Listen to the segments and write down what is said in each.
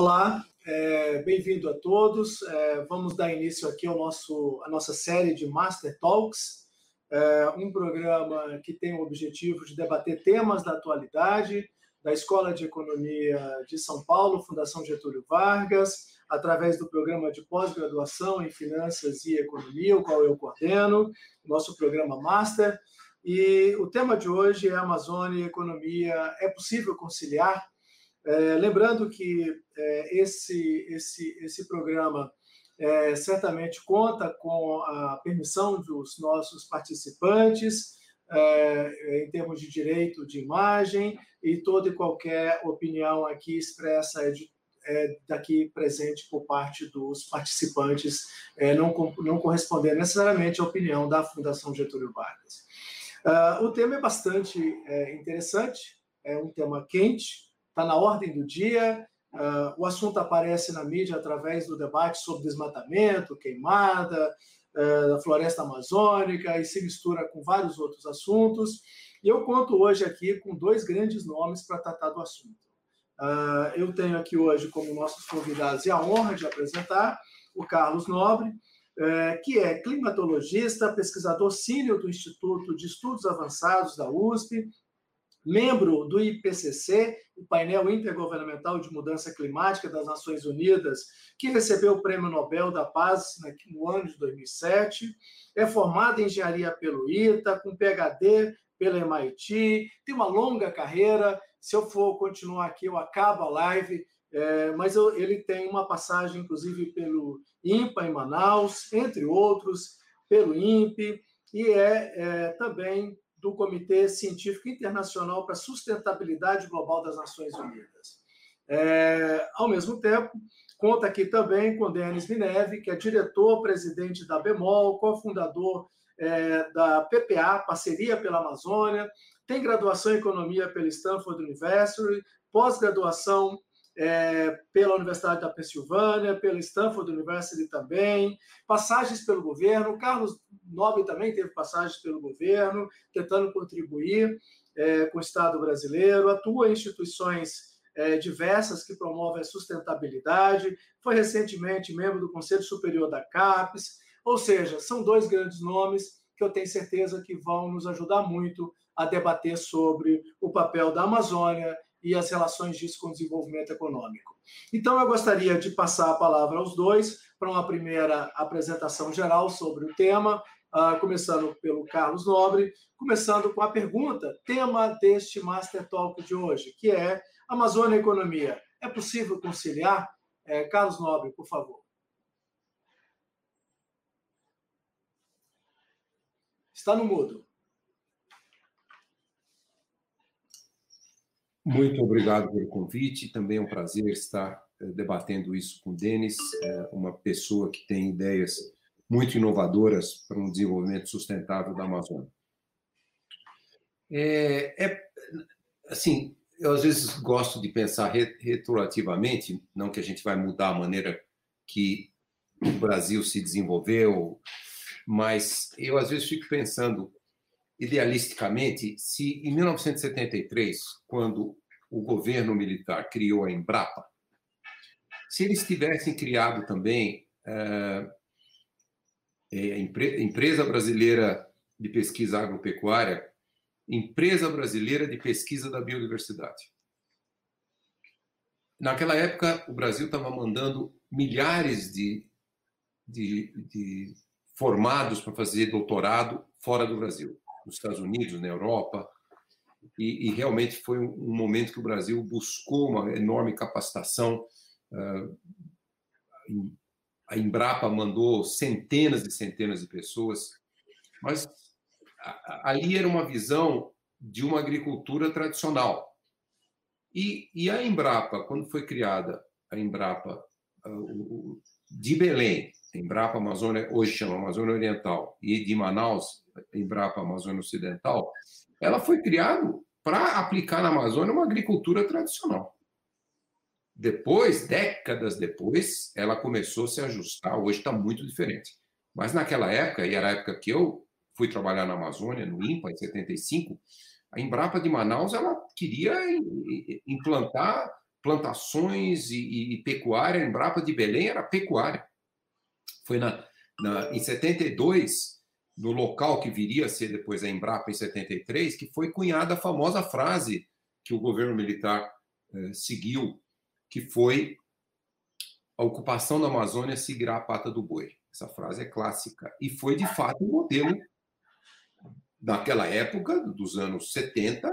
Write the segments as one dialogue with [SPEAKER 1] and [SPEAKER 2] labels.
[SPEAKER 1] Olá, é, bem-vindo a todos. É, vamos dar início aqui ao nosso, à nossa série de Master Talks, é, um programa que tem o objetivo de debater temas da atualidade da Escola de Economia de São Paulo, Fundação Getúlio Vargas, através do programa de pós-graduação em Finanças e Economia, o qual eu coordeno, nosso programa Master. E o tema de hoje é Amazônia e Economia. É possível conciliar? É, lembrando que é, esse, esse, esse programa é, certamente conta com a permissão dos nossos participantes, é, em termos de direito de imagem, e toda e qualquer opinião aqui expressa é, é daqui presente por parte dos participantes, é, não, não corresponder necessariamente à opinião da Fundação Getúlio Vargas. Uh, o tema é bastante é, interessante, é um tema quente, está na ordem do dia. Uh, o assunto aparece na mídia através do debate sobre desmatamento, queimada, uh, floresta amazônica e se mistura com vários outros assuntos. E eu conto hoje aqui com dois grandes nomes para tratar do assunto. Uh, eu tenho aqui hoje como nossos convidados e a honra de apresentar o Carlos Nobre, que é climatologista, pesquisador sênior do Instituto de Estudos Avançados da USP, membro do IPCC, o painel intergovernamental de mudança climática das Nações Unidas, que recebeu o Prêmio Nobel da Paz no ano de 2007, é formado em engenharia pelo ITA, com PhD pela MIT, tem uma longa carreira. Se eu for continuar aqui, eu acabo a live. É, mas eu, ele tem uma passagem, inclusive, pelo INPA em Manaus, entre outros, pelo INPE, e é, é também do Comitê Científico Internacional para a Sustentabilidade Global das Nações Unidas. É, ao mesmo tempo, conta aqui também com Denis Mineve, que é diretor-presidente da BEMOL, cofundador é, da PPA, Parceria pela Amazônia, tem graduação em Economia pela Stanford University, pós-graduação é, pela Universidade da Pensilvânia, pela Stanford University também, passagens pelo governo. Carlos Nobre também teve passagens pelo governo, tentando contribuir é, com o Estado brasileiro, atua em instituições é, diversas que promovem a sustentabilidade, foi recentemente membro do Conselho Superior da CAPES, ou seja, são dois grandes nomes que eu tenho certeza que vão nos ajudar muito a debater sobre o papel da Amazônia e as relações disso com o desenvolvimento econômico. Então, eu gostaria de passar a palavra aos dois para uma primeira apresentação geral sobre o tema, uh, começando pelo Carlos Nobre, começando com a pergunta, tema deste Master Talk de hoje, que é Amazônia e Economia. É possível conciliar? É, Carlos Nobre, por favor. Está no mudo.
[SPEAKER 2] Muito obrigado pelo convite. Também é um prazer estar eh, debatendo isso com o Denis, é uma pessoa que tem ideias muito inovadoras para um desenvolvimento sustentável da Amazônia. É, é, assim, eu às vezes gosto de pensar retroativamente, não que a gente vai mudar a maneira que o Brasil se desenvolveu, mas eu às vezes fico pensando idealisticamente, se em 1973, quando o governo militar criou a Embrapa, se eles tivessem criado também é, a Empresa Brasileira de Pesquisa Agropecuária, Empresa Brasileira de Pesquisa da Biodiversidade. Naquela época, o Brasil estava mandando milhares de, de, de formados para fazer doutorado fora do Brasil nos Estados Unidos, na Europa, e, e, realmente foi um momento que o Brasil buscou uma enorme capacitação. Uh, a Embrapa mandou centenas e centenas de pessoas, mas ali era uma visão de uma agricultura tradicional. E, e a Embrapa, quando foi criada, a Embrapa uh, de Belém, Embrapa Amazônia, hoje chama Amazônia Oriental, e de Manaus, Embrapa Amazônia Ocidental, ela foi criada para aplicar na Amazônia uma agricultura tradicional. Depois, décadas depois, ela começou a se ajustar, hoje está muito diferente. Mas naquela época, e era a época que eu fui trabalhar na Amazônia, no INPA, em 75, a Embrapa de Manaus, ela queria implantar plantações e, e, pecuária. A Embrapa de Belém era pecuária. Foi na, na, em 72, no local que viria a ser depois a Embrapa em 73, que foi cunhada a famosa frase que o governo militar eh, seguiu, que foi a ocupação da Amazônia seguirá a pata do boi. Essa frase é clássica. E foi, de fato, um modelo naquela época, dos anos 70,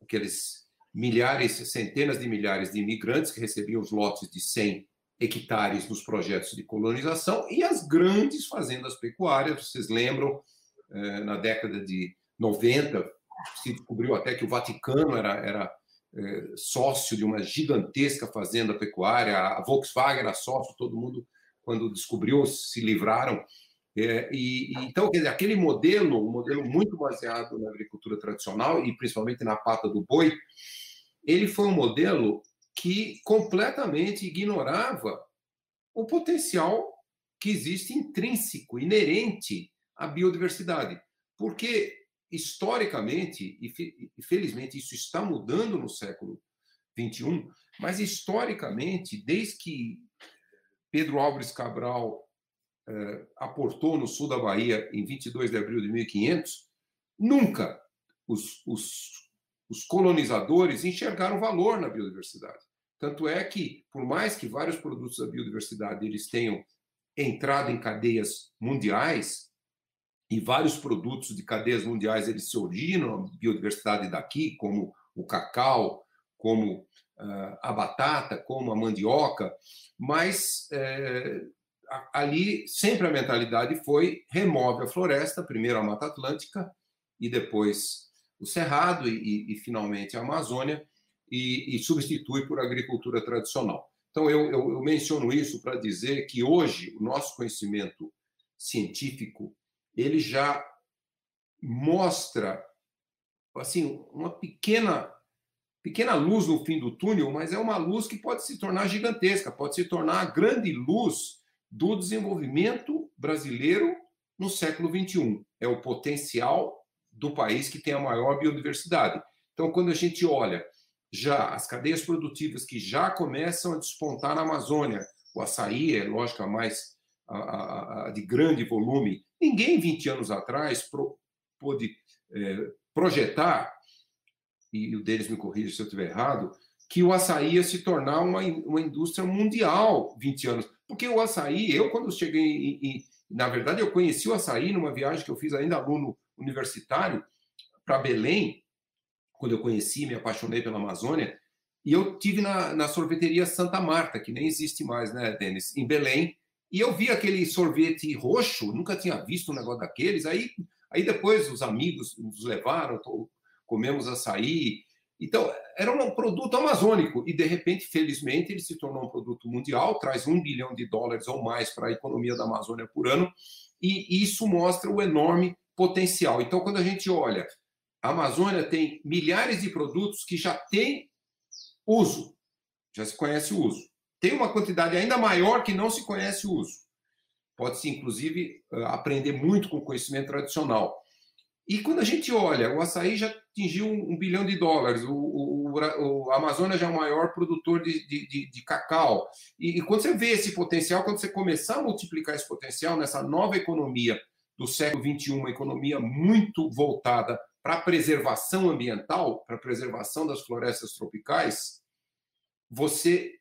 [SPEAKER 2] aqueles milhares, centenas de milhares de imigrantes que recebiam os lotes de 100 hectares nos projetos de colonização e as grandes fazendas pecuárias. Vocês lembram, eh, na década de 90, se descobriu até que o Vaticano era, era eh, sócio de uma gigantesca fazenda pecuária, a Volkswagen era sócio, todo mundo, quando descobriu, se livraram. É, e, então, dizer, aquele modelo, um modelo muito baseado na agricultura tradicional e principalmente na pata do boi, ele foi um modelo que completamente ignorava o potencial que existe intrínseco, inerente à biodiversidade. Porque historicamente, e felizmente isso está mudando no século XXI, mas historicamente, desde que Pedro Álvares Cabral eh, aportou no sul da Bahia em 22 de abril de 1500, nunca os, os, os colonizadores enxergaram valor na biodiversidade. Tanto é que, por mais que vários produtos da biodiversidade eles tenham entrado em cadeias mundiais, e vários produtos de cadeias mundiais eles se originam a biodiversidade daqui, como o cacau, como uh, a batata, como a mandioca, mas é, ali sempre a mentalidade foi remove a floresta, primeiro a Mata Atlântica e depois o Cerrado e, e finalmente a Amazônia e, e, substitui por agricultura tradicional. Então eu, eu, eu menciono isso para dizer que hoje o nosso conhecimento científico ele já mostra assim uma pequena pequena luz no fim do túnel, mas é uma luz que pode se tornar gigantesca, pode se tornar a grande luz do desenvolvimento brasileiro no século 21. É o potencial do país que tem a maior biodiversidade. Então, quando a gente olha já as cadeias produtivas que já começam a despontar na Amazônia, o açaí é, lógico, a mais a, a, a de grande volume. Ninguém, 20 anos atrás, pro, pôde é, projetar, e o deles me corrija se eu estiver errado, que o açaí ia se tornar uma, uma indústria mundial 20 anos. Porque o açaí, eu quando cheguei, em, na verdade, eu conheci o açaí numa viagem que eu fiz ainda aluno universitário para Belém, quando eu conheci, me apaixonei pela Amazônia, e eu tive na, na sorveteria Santa Marta, que nem existe mais, né, Denis, em Belém, e eu vi aquele sorvete roxo, nunca tinha visto um negócio daqueles. Aí, aí depois os amigos nos levaram, comemos açaí. Então, era um produto amazônico e, de repente, felizmente, ele se tornou um produto mundial, traz um bilhão de dólares ou mais para a economia da Amazônia por ano, e isso mostra o enorme potencial. Então, quando a gente olha, a Amazônia tem milhares de produtos que já têm uso, já se conhece o uso tem uma quantidade ainda maior que não se conhece o uso. Pode-se, inclusive, eh, aprender muito com o conhecimento tradicional. E quando a gente olha, o açaí já atingiu um bilhão de dólares, o, o, o Amazonas já é o maior produtor de, de, de, de cacau. E, e, quando você vê esse potencial, quando você começar a multiplicar esse potencial nessa nova economia do século XXI, uma economia muito voltada para a preservação ambiental, para a preservação das florestas tropicais, você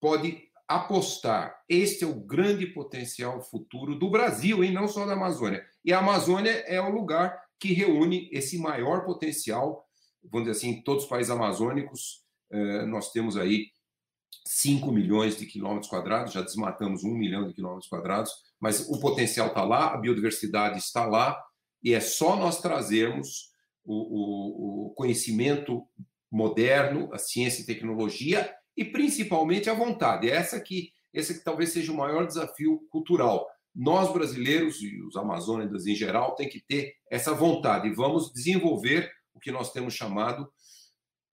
[SPEAKER 2] pode apostar. Este é o grande potencial futuro do Brasil, e não só da Amazônia. E a Amazônia é o lugar que reúne esse maior potencial, vamos dizer assim, todos os países amazônicos, eh, nós temos aí 5 milhões de quilômetros quadrados, já desmatamos 1 milhão de quilômetros quadrados, mas o potencial está lá, a biodiversidade está lá, e é só nós trazermos o, o, o conhecimento moderno, a ciência e tecnologia e principalmente a vontade. É essa que esse que talvez seja o maior desafio cultural. Nós brasileiros e os amazônidas em geral têm que ter essa vontade e vamos desenvolver o que nós temos chamado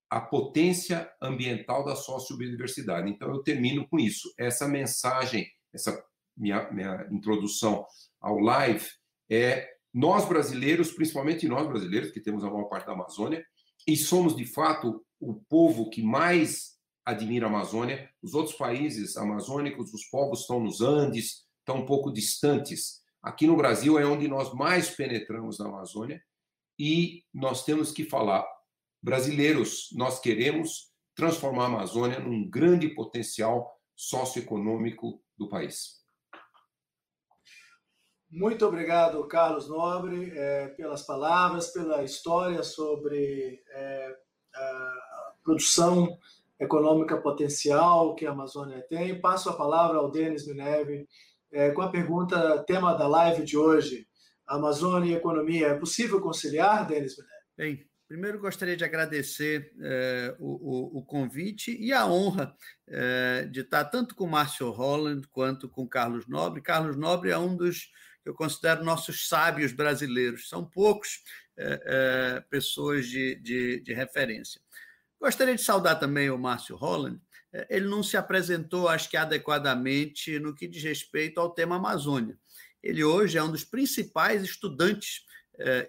[SPEAKER 2] a potência ambiental da sociobiodiversidade. Então eu termino com isso. Essa mensagem, essa minha, minha introdução ao live é nós brasileiros, principalmente nós brasileiros que temos a maior parte da Amazônia e somos de fato o povo que mais admira a Amazônia. Os outros países amazônicos, os povos estão nos Andes, estão um pouco distantes. Aqui no Brasil é onde nós mais penetramos na Amazônia e nós temos que falar, brasileiros, nós queremos transformar a Amazônia num grande potencial socioeconômico do país.
[SPEAKER 1] Muito obrigado, Carlos Nobre, é, pelas palavras, pela história sobre é, a produção econômica potencial que a Amazônia tem. Passo a palavra ao Denis Mineve é, com a pergunta, tema da live de hoje, Amazônia e economia. É possível conciliar, Denis Mineve?
[SPEAKER 3] Bem, primeiro gostaria de agradecer é, o, o, convite e a honra é, de estar tanto com Márcio Holland quanto com Carlos Nobre. Carlos Nobre é um dos que eu considero nossos sábios brasileiros. São poucos é, pessoas de, de, de referência. Gostaria de saudar também o Márcio Holland. Ele não se apresentou, acho que adequadamente, no que diz respeito ao tema Amazônia. Ele hoje é um dos principais estudantes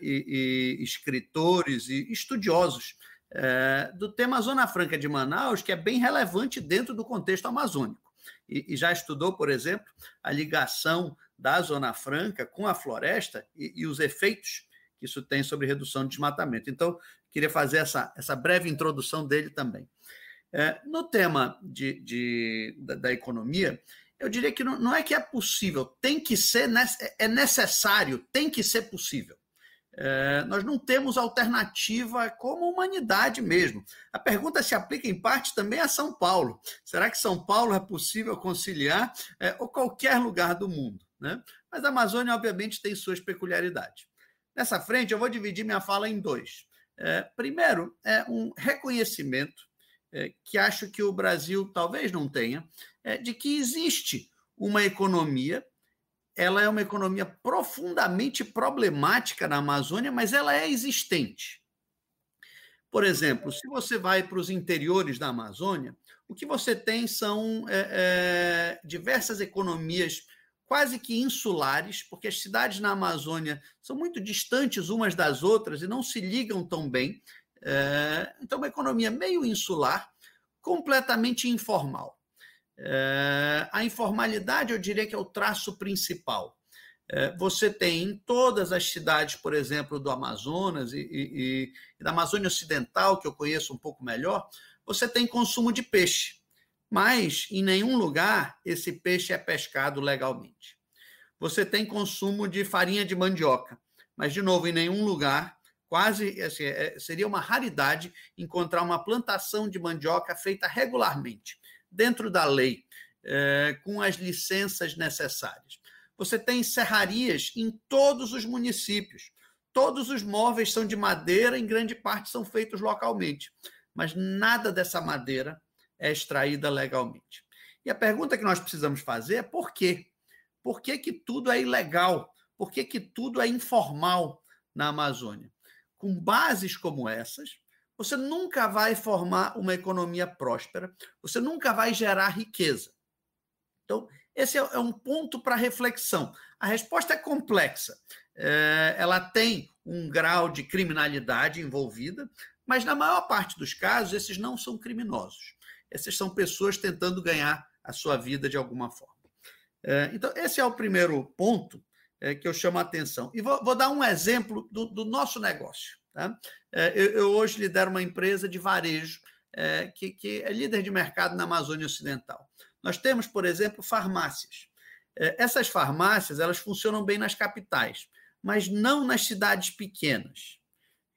[SPEAKER 3] e, e, escritores e estudiosos é, do tema Zona Franca de Manaus, que é bem relevante dentro do contexto amazônico. E, e já estudou, por exemplo, a ligação da Zona Franca com a floresta e, e os efeitos que isso tem sobre redução de desmatamento. Então, queria fazer essa, essa breve introdução dele também. É, no tema de, de da, da, economia, eu diria que não, não, é que é possível, tem que ser, é necessário, tem que ser possível. É, nós não temos alternativa como humanidade mesmo. A pergunta se aplica em parte também a São Paulo. Será que São Paulo é possível conciliar é, ou qualquer lugar do mundo? Né? Mas a Amazônia, obviamente, tem suas peculiaridades. Nessa frente, eu vou dividir minha fala em dois. É, primeiro, é um reconhecimento é, que acho que o Brasil talvez não tenha, é, de que existe uma economia, ela é uma economia profundamente problemática na Amazônia, mas ela é existente. Por exemplo, se você vai para os interiores da Amazônia, o que você tem são é, é, diversas economias quase que insulares, porque as cidades na Amazônia são muito distantes umas das outras e não se ligam tão bem. É, então, uma economia meio insular, completamente informal. É, a informalidade, eu diria que é o traço principal. É, você tem em todas as cidades, por exemplo, do Amazonas e, e, e da Amazônia Ocidental, que eu conheço um pouco melhor, você tem consumo de peixe mas em nenhum lugar esse peixe é pescado legalmente. Você tem consumo de farinha de mandioca, mas, de novo, em nenhum lugar, quase assim, é, seria uma raridade encontrar uma plantação de mandioca feita regularmente, dentro da lei, é, com as licenças necessárias. Você tem serrarias em todos os municípios. Todos os móveis são de madeira, em grande parte são feitos localmente, mas nada dessa madeira é extraída legalmente. E a pergunta que nós precisamos fazer é por quê? Por que, que tudo é ilegal? Por que, que tudo é informal na Amazônia? Com bases como essas, você nunca vai formar uma economia próspera, você nunca vai gerar riqueza. Então, esse é, é um ponto para reflexão. A resposta é complexa. É, ela tem um grau de criminalidade envolvida, mas na maior parte dos casos, esses não são criminosos. Essas são pessoas tentando ganhar a sua vida de alguma forma. É, então, esse é o primeiro ponto é, que eu chamo a atenção. E vou, vou dar um exemplo do, do nosso negócio. Tá? É, eu, eu, hoje lidero uma empresa de varejo que, que é líder de mercado na Amazônia Ocidental. Nós temos, por exemplo, farmácias. Essas farmácias elas funcionam bem nas capitais, mas não nas cidades pequenas.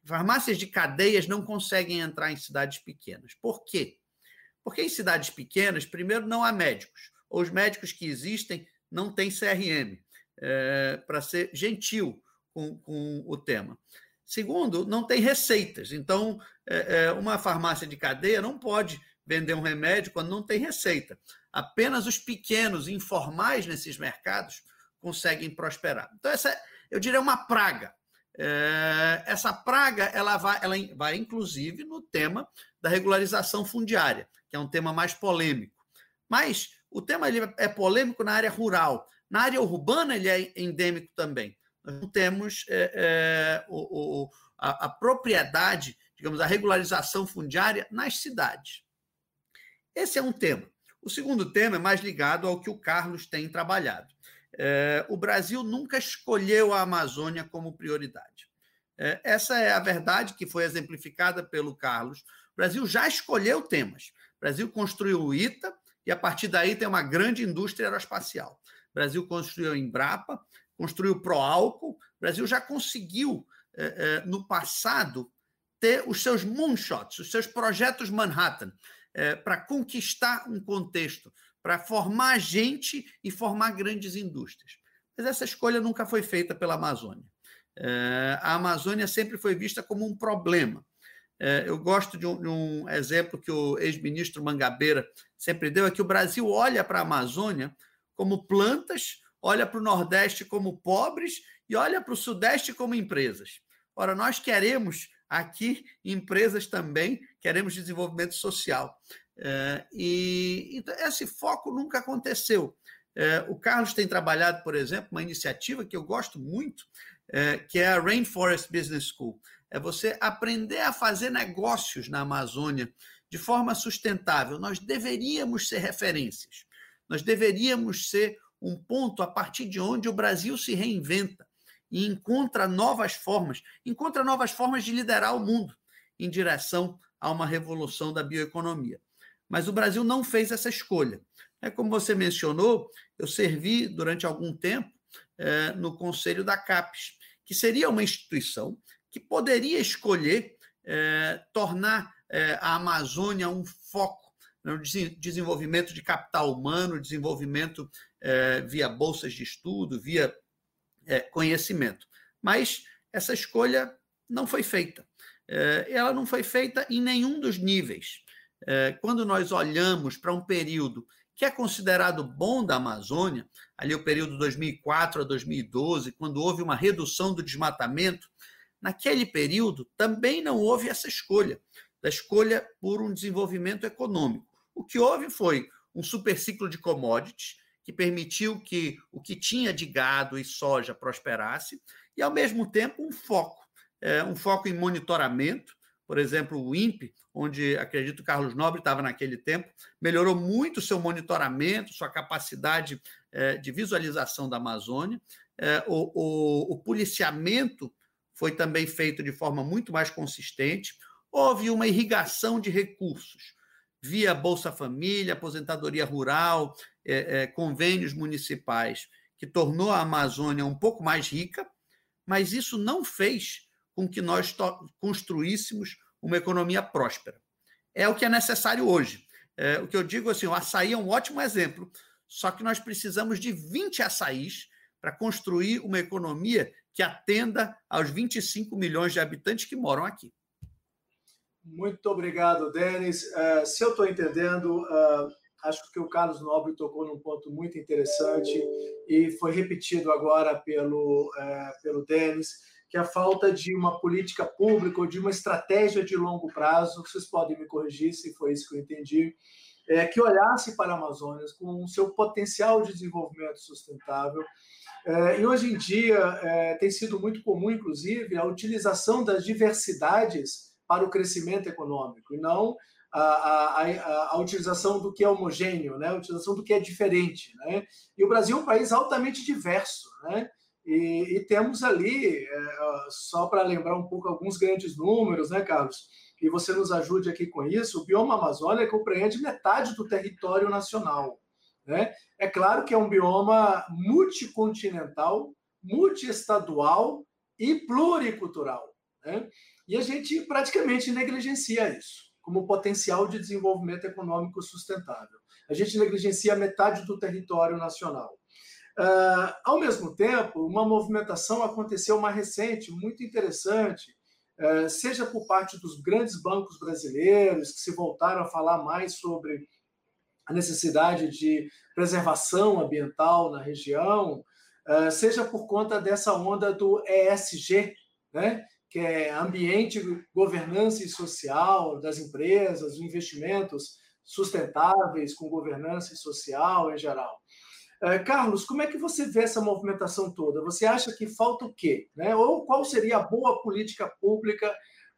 [SPEAKER 3] Farmácias de cadeias não conseguem entrar em cidades pequenas. Por quê? Porque em cidades pequenas, primeiro, não há médicos, ou os médicos que existem não têm CRM, é, para ser gentil com, com, o tema. Segundo, não tem receitas. Então, é, é, uma farmácia de cadeia não pode vender um remédio quando não tem receita. Apenas os pequenos, informais nesses mercados, conseguem prosperar. Então, essa, eu diria, uma praga. É, essa praga ela vai, ela vai, inclusive, no tema da regularização fundiária que é um tema mais polêmico. Mas o tema ele é polêmico na área rural. Na área urbana, ele é endêmico também. Nós não temos é, é, o, o, a, a propriedade, digamos, a regularização fundiária nas cidades. Esse é um tema. O segundo tema é mais ligado ao que o Carlos tem trabalhado. É, o Brasil nunca escolheu a Amazônia como prioridade. É, essa é a verdade que foi exemplificada pelo Carlos. O Brasil já escolheu temas. O Brasil construiu o ITA e, a partir daí, tem uma grande indústria aeroespacial. O Brasil construiu a Embrapa, construiu o Proálcool. O Brasil já conseguiu, é, é, no passado, ter os seus moonshots, os seus projetos Manhattan, é, para conquistar um contexto, para formar gente e formar grandes indústrias. Mas essa escolha nunca foi feita pela Amazônia. A Amazônia sempre foi vista como um problema. Eu gosto de um, de um exemplo que o ex-ministro Mangabeira sempre deu: é que o Brasil olha para a Amazônia como plantas, olha para o Nordeste como pobres e olha para o Sudeste como empresas. Ora, nós queremos aqui empresas também, queremos desenvolvimento social. É, e então, esse foco nunca aconteceu. É, o Carlos tem trabalhado, por exemplo, uma iniciativa que eu gosto muito, é, que é a Rainforest Business School. É você aprender a fazer negócios na Amazônia de forma sustentável. Nós deveríamos ser referências. Nós deveríamos ser um ponto a partir de onde o Brasil se reinventa e encontra novas formas, encontra novas formas de liderar o mundo em direção a uma revolução da bioeconomia. Mas o Brasil não fez essa escolha. É como você mencionou, eu servi durante algum tempo é, no conselho da CAPES, que seria uma instituição que poderia escolher é, tornar é, a Amazônia um foco no desenvolvimento de capital humano, desenvolvimento é, via bolsas de estudo, via é, conhecimento. Mas essa escolha não foi feita. É, ela não foi feita em nenhum dos níveis. É, quando nós olhamos para um período que é considerado bom da Amazônia, ali o período 2004 a 2012, quando houve uma redução do desmatamento, naquele período também não houve essa escolha, da escolha por um desenvolvimento econômico. O que houve foi um superciclo de commodities, que permitiu que o que tinha de gado e soja prosperasse, e, ao mesmo tempo, um foco, é, um foco em monitoramento. Por exemplo, o INPE, onde acredito que Carlos Nobre estava naquele tempo, melhorou muito seu monitoramento, sua capacidade é, de visualização da Amazônia. É, o, o, o policiamento foi também feito de forma muito mais consistente. Houve uma irrigação de recursos via Bolsa Família, aposentadoria rural, é, é, convênios municipais, que tornou a Amazônia um pouco mais rica, mas isso não fez com que nós construíssemos uma economia próspera. É o que é necessário hoje. É, o que eu digo assim, o açaí é um ótimo exemplo, só que nós precisamos de 20 açaís para construir uma economia que atenda aos 25 milhões de habitantes que moram aqui.
[SPEAKER 1] Muito obrigado, Denis. Uh, se eu estou entendendo, uh, acho que o Carlos Nobre tocou num ponto muito interessante e foi repetido agora pelo, uh, pelo Denis, que a falta de uma política pública ou de uma estratégia de longo prazo, vocês podem me corrigir se foi isso que eu entendi, é, que olhasse para a Amazônia com o seu potencial de desenvolvimento sustentável. É, e hoje em dia é, tem sido muito comum, inclusive, a utilização das diversidades para o crescimento econômico, e não a, a, a, utilização do que é homogêneo, né? a utilização do que é diferente. Né? E o Brasil é um país altamente diverso. Né? E, e temos ali, é, só para lembrar um pouco alguns grandes números, né, Carlos? E você nos ajude aqui com isso, o bioma Amazônia compreende metade do território nacional. Né? É claro que é um bioma multicontinental, multiestadual e pluricultural. Né? E a gente praticamente negligencia isso como potencial de desenvolvimento econômico sustentável. A gente negligencia metade do território nacional. Uh, ao mesmo tempo, uma movimentação aconteceu mais recente, muito interessante, uh, seja por parte dos grandes bancos brasileiros, que se voltaram a falar mais sobre a necessidade de preservação ambiental na região, uh, seja por conta dessa onda do ESG, né? Que é ambiente, governança e social das empresas, investimentos sustentáveis com governança e social em geral. É, Carlos, como é que você vê essa movimentação toda? Você acha que falta o quê? Né? Ou qual seria a boa política pública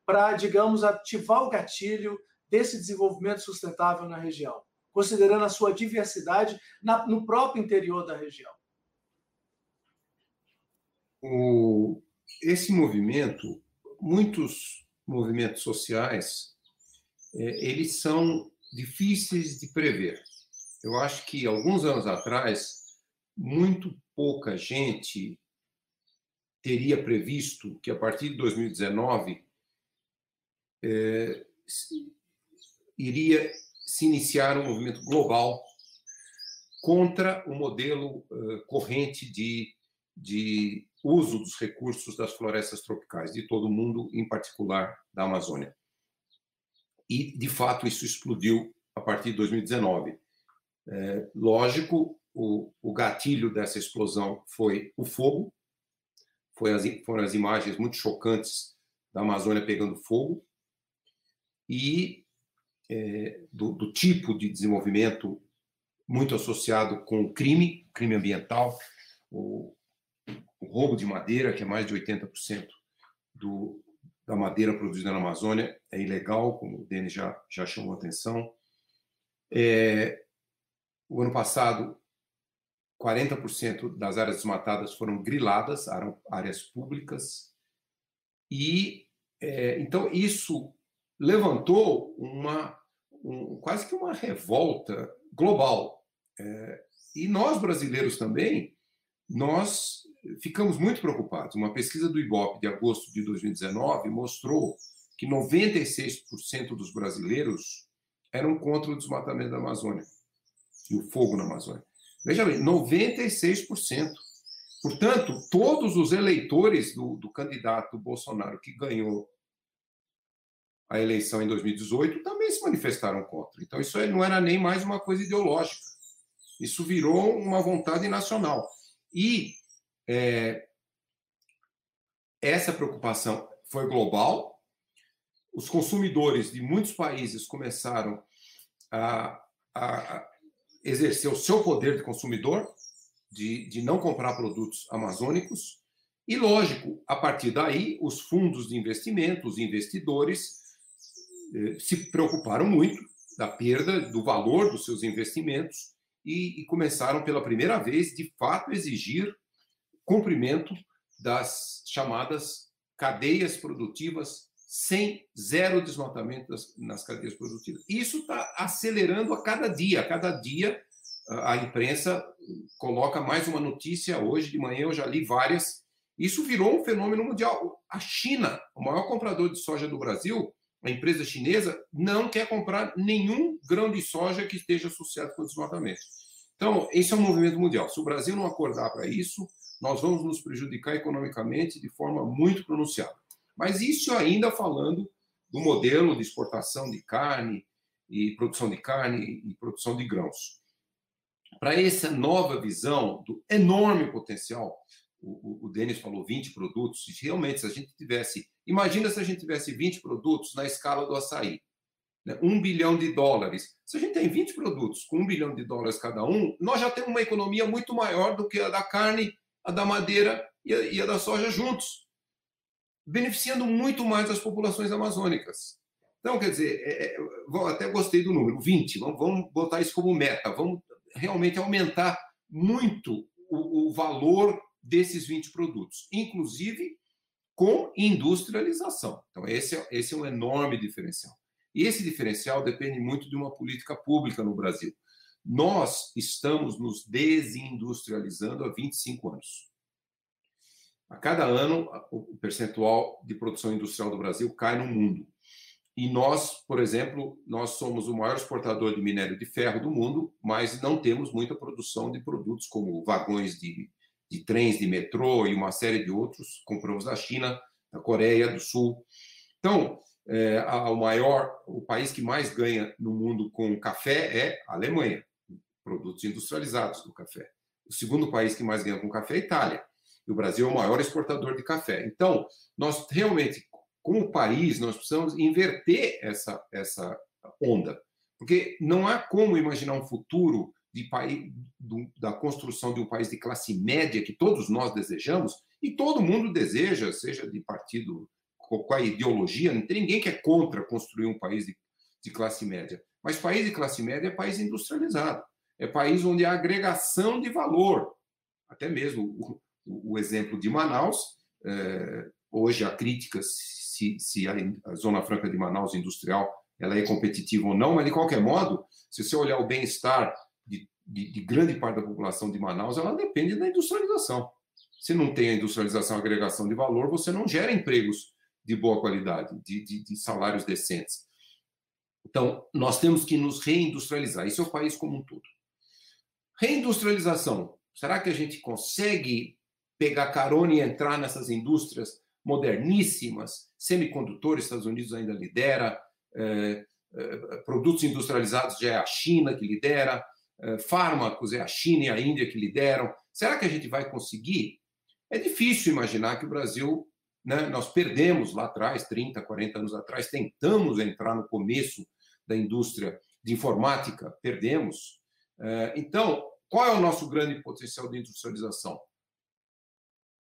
[SPEAKER 1] para, digamos, ativar o gatilho desse desenvolvimento sustentável na região? considerando a sua diversidade na, no próprio interior da região?
[SPEAKER 2] O, esse movimento, muitos movimentos sociais, é, eles são difíceis de prever. Eu acho que alguns anos atrás, muito pouca gente teria previsto que a partir de 2019 é, iria se iniciar um movimento global contra o modelo corrente de, de uso dos recursos das florestas tropicais, de todo o mundo, em particular da Amazônia. E, de fato, isso explodiu a partir de 2019. É, lógico, o, o, gatilho dessa explosão foi o fogo, foi as, foram as imagens muito chocantes da Amazônia pegando fogo, e é, do, do, tipo de desenvolvimento muito associado com o crime, crime ambiental, o, o roubo de madeira, que é mais de 80% do, da madeira produzida na Amazônia, é ilegal, como o Denis já, já chamou a atenção. É, o ano passado, 40% das áreas desmatadas foram griladas, eram áreas públicas, e é, então isso levantou uma um, quase que uma revolta global. É, e nós brasileiros também, nós ficamos muito preocupados. Uma pesquisa do IBOP de agosto de 2019 mostrou que 96% dos brasileiros eram contra o desmatamento da Amazônia e o fogo na Amazônia. Veja bem, 96%. Portanto, todos os eleitores do, do candidato Bolsonaro que ganhou a eleição em 2018 também se manifestaram contra. Então, isso não era nem mais uma coisa ideológica. Isso virou uma vontade nacional. E é, essa preocupação foi global. Os consumidores de muitos países começaram a, a exercer o seu poder de consumidor, de, de não comprar produtos amazônicos. E, lógico, a partir daí, os fundos de investimento, os investidores, eh, se preocuparam muito da perda do valor dos seus investimentos e, e começaram pela primeira vez, de fato, exigir cumprimento das chamadas cadeias produtivas sem zero desmatamento das, nas cadeias produtivas. Isso está acelerando a cada dia. A cada dia a imprensa coloca mais uma notícia. Hoje de manhã eu já li várias. Isso virou um fenômeno mundial. A China, o maior comprador de soja do Brasil, a empresa chinesa não quer comprar nenhum grão de soja que esteja associado com desmatamento. Então, esse é um movimento mundial. Se o Brasil não acordar para isso, nós vamos nos prejudicar economicamente de forma muito pronunciada. Mas isso ainda falando do modelo de exportação de carne e produção de carne e produção de grãos. Para essa nova visão do enorme potencial, o, o, Denis falou 20 produtos, se realmente se a gente tivesse Imagina se a gente tivesse 20 produtos na escala do açaí. Né? Um bilhão de dólares. Se a gente tem 20 produtos com um bilhão de dólares cada um, nós já temos uma economia muito maior do que a da carne, a da madeira e a, e a da soja juntos, beneficiando muito mais as populações amazônicas. Então, quer dizer, é, é, até gostei do número, 20. Vamos, vamos botar isso como meta. Vamos realmente aumentar muito o, o valor desses 20 produtos, inclusive com industrialização. Então, esse é, esse é um enorme diferencial. E esse diferencial depende muito de uma política pública no Brasil. Nós estamos nos desindustrializando há 25 anos. A cada ano, o percentual de produção industrial do Brasil cai no mundo. E nós, por exemplo, nós somos o maior exportador de minério de ferro do mundo, mas não temos muita produção de produtos como vagões de de trens de metrô e uma série de outros, compramos da China, da Coreia do Sul. Então, é, o maior, o país que mais ganha no mundo com café é a Alemanha, produtos industrializados do café. O segundo país que mais ganha com café é a Itália. E o Brasil é o maior exportador de café. Então, nós realmente, como país, nós precisamos inverter essa, essa onda. Porque não há como imaginar um futuro de país, do, da construção de um país de classe média que todos nós desejamos, e todo mundo deseja, seja de partido, a ideologia, não tem ninguém que é contra construir um país de, de classe média. Mas país de classe média é país industrializado. É país onde há agregação de valor. Até mesmo o, o exemplo de Manaus, é, hoje a crítica se, se a, a, Zona Franca de Manaus industrial ela é competitiva ou não, mas de qualquer modo, se você olhar o bem-estar de, de, de grande parte da população de Manaus, ela depende da industrialização. Se não tem a industrialização, a agregação de valor, você não gera empregos de boa qualidade, de, de, de salários decentes. Então, nós temos que nos reindustrializar. Isso é o país como um todo. Reindustrialização. Será que a gente consegue pegar carona e entrar nessas indústrias moderníssimas? Semicondutores, Estados Unidos ainda lidera. É, é, produtos industrializados já é a China que lidera. É, fármacos é a China e a Índia que lideram. Será que a gente vai conseguir? É difícil imaginar que o Brasil né? Nós perdemos lá atrás, 30, 40 anos atrás, tentamos entrar no começo da indústria de informática, perdemos. É, então, qual é o nosso grande potencial de industrialização?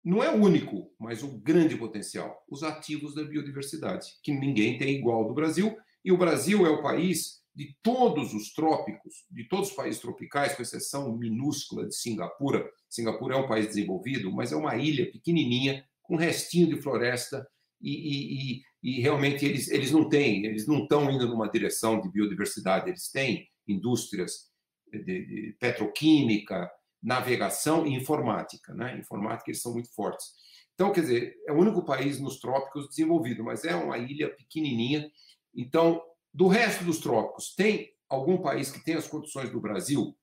[SPEAKER 2] Não é o único, mas o grande potencial: os ativos da biodiversidade, que ninguém tem igual do Brasil. E o Brasil é o país de todos os trópicos, de todos os países tropicais, com exceção minúscula de Singapura. Singapura é um país desenvolvido, mas é uma ilha pequenininha com restinho de floresta e, e, e, realmente eles, eles não têm, eles não estão indo numa direção de biodiversidade, eles têm indústrias de, de petroquímica, navegação e informática, né? Informática eles são muito fortes. Então, quer dizer, é o único país nos trópicos desenvolvido, mas é uma ilha pequenininha. Então, do resto dos trópicos, tem algum país que tem as condições do Brasil,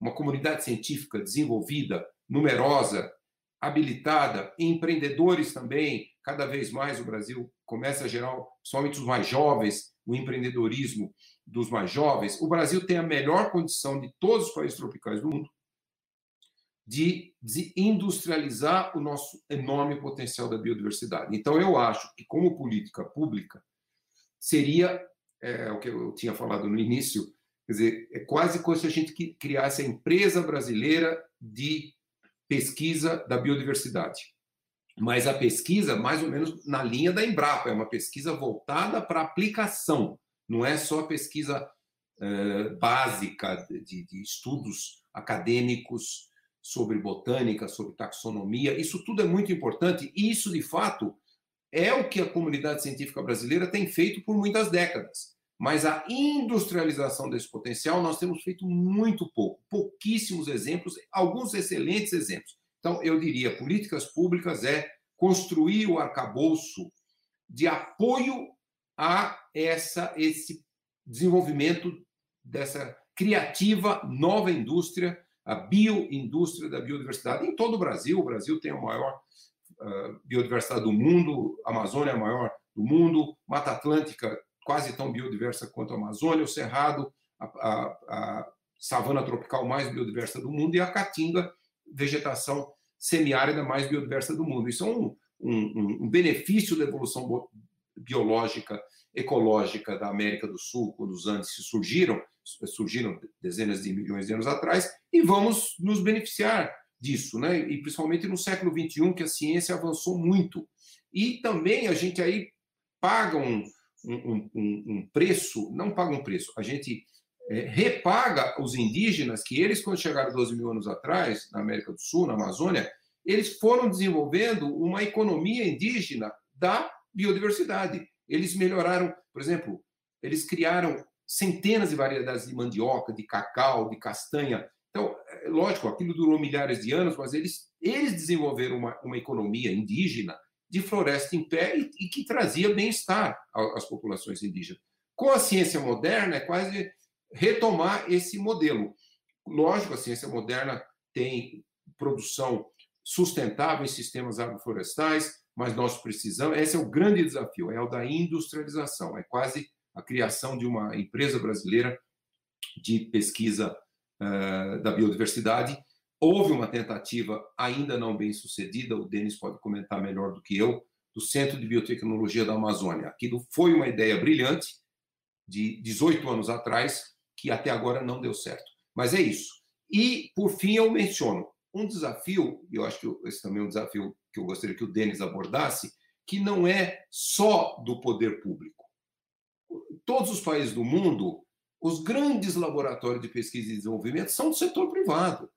[SPEAKER 2] uma comunidade científica desenvolvida, numerosa, habilitada, empreendedores também, cada vez mais o Brasil começa a gerar, somente os mais jovens, o empreendedorismo dos mais jovens. O Brasil tem a melhor condição de todos os países tropicais do mundo de, de industrializar o nosso enorme potencial da biodiversidade. Então, eu acho que, como política pública, seria é, o que eu tinha falado no início, quer dizer, é quase como se a gente criasse a empresa brasileira de pesquisa da biodiversidade. Mas a pesquisa, mais ou menos na linha da Embrapa, é uma pesquisa voltada para aplicação, não é só pesquisa eh, básica de, de estudos acadêmicos sobre botânica, sobre taxonomia. Isso tudo é muito importante e isso, de fato, é o que a comunidade científica brasileira tem feito por muitas décadas. Mas a industrialização desse potencial nós temos feito muito pouco, pouquíssimos exemplos, alguns excelentes exemplos. Então, eu diria, políticas públicas é construir o arcabouço de apoio a essa esse desenvolvimento dessa criativa nova indústria, a bioindústria da biodiversidade em todo o Brasil. O Brasil tem a maior uh, biodiversidade do mundo, a Amazônia é a maior do mundo, Mata Atlântica quase tão biodiversa quanto a Amazônia, o Cerrado, a, a, a savana tropical mais biodiversa do mundo, e a Caatinga, vegetação semiárida mais biodiversa do mundo. Isso é um, um, um benefício da evolução biológica, ecológica da América do Sul, quando os Andes surgiram, surgiram dezenas de milhões de anos atrás, e vamos nos beneficiar disso, né? E principalmente no século XXI, que a ciência avançou muito. E também a gente aí paga um, um, um, um preço, não paga um preço, a gente é, repaga os indígenas que eles, quando chegaram 12 mil anos atrás, na América do Sul, na Amazônia, eles foram desenvolvendo uma economia indígena da biodiversidade. Eles melhoraram, por exemplo, eles criaram centenas de variedades de mandioca, de cacau, de castanha. Então, é lógico, aquilo durou milhares de anos, mas eles, eles desenvolveram uma, uma economia indígena de floresta em pé e, e que trazia bem-estar às populações indígenas. Com a ciência moderna, é quase retomar esse modelo. Lógico, a ciência moderna tem produção sustentável em sistemas agroflorestais, mas nós precisamos, esse é o grande desafio, é o da industrialização, é quase a criação de uma empresa brasileira de pesquisa uh, da biodiversidade Houve uma tentativa ainda não bem sucedida, o Denis pode comentar melhor do que eu, do Centro de Biotecnologia da Amazônia. Aquilo foi uma ideia brilhante de 18 anos atrás, que até agora não deu certo. Mas é isso. E, por fim, eu menciono um desafio, e eu acho que esse também é um desafio que eu gostaria que o Denis abordasse, que não é só do poder público. Todos os países do mundo os grandes laboratórios de pesquisa e desenvolvimento são do setor privado.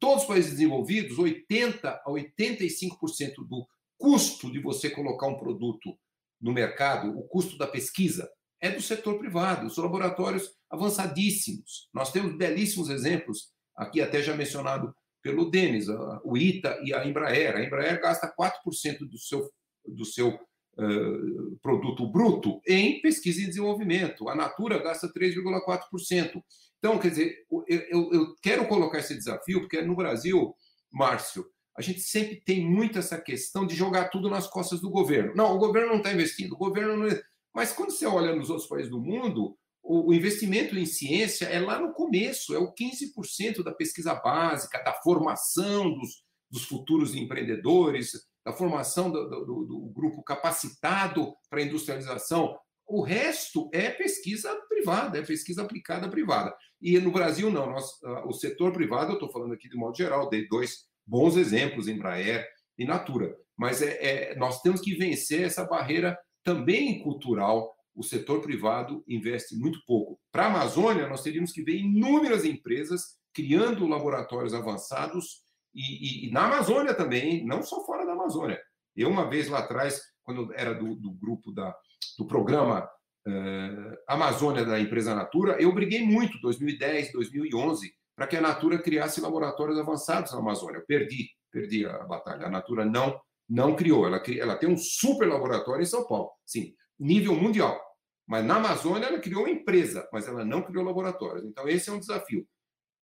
[SPEAKER 2] Todos os países desenvolvidos, 80 a 85% do custo de você colocar um produto no mercado, o custo da pesquisa, é do setor privado, os laboratórios avançadíssimos. Nós temos belíssimos exemplos, aqui até já mencionado pelo Denis, o ITA e a Embraer. A Embraer gasta 4% do seu, do seu uh, produto bruto em pesquisa e desenvolvimento. A Natura gasta 3,4%. Então, quer dizer, eu, eu quero colocar esse desafio, porque no Brasil, Márcio, a gente sempre tem muito essa questão de jogar tudo nas costas do governo. Não, o governo não está investindo, o governo não. Mas quando você olha nos outros países do mundo, o investimento em ciência é lá no começo, é o 15% da pesquisa básica, da formação dos, dos futuros empreendedores, da formação do, do, do grupo capacitado para industrialização. O resto é pesquisa privada, é pesquisa aplicada privada. E no Brasil, não. Nós, o setor privado, eu estou falando aqui de modo geral, dei dois bons exemplos, Embraer e Natura. Mas é, é, nós temos que vencer essa barreira também cultural o setor privado investe muito pouco. Para a Amazônia, nós teríamos que ver inúmeras empresas criando laboratórios avançados e, e, e, na Amazônia também, não só fora Amazônia. Eu, uma vez lá atrás, quando era do, do grupo da, do programa uh, Amazônia da empresa Natura, eu briguei muito, 2010, 2011, para que a Natura criasse laboratórios avançados na Amazônia. Eu perdi, perdi a batalha. A Natura não não criou. Ela, ela tem um super laboratório em São Paulo. Sim, nível mundial. Mas na Amazônia ela criou uma empresa, mas ela não criou laboratórios. Então esse é um desafio.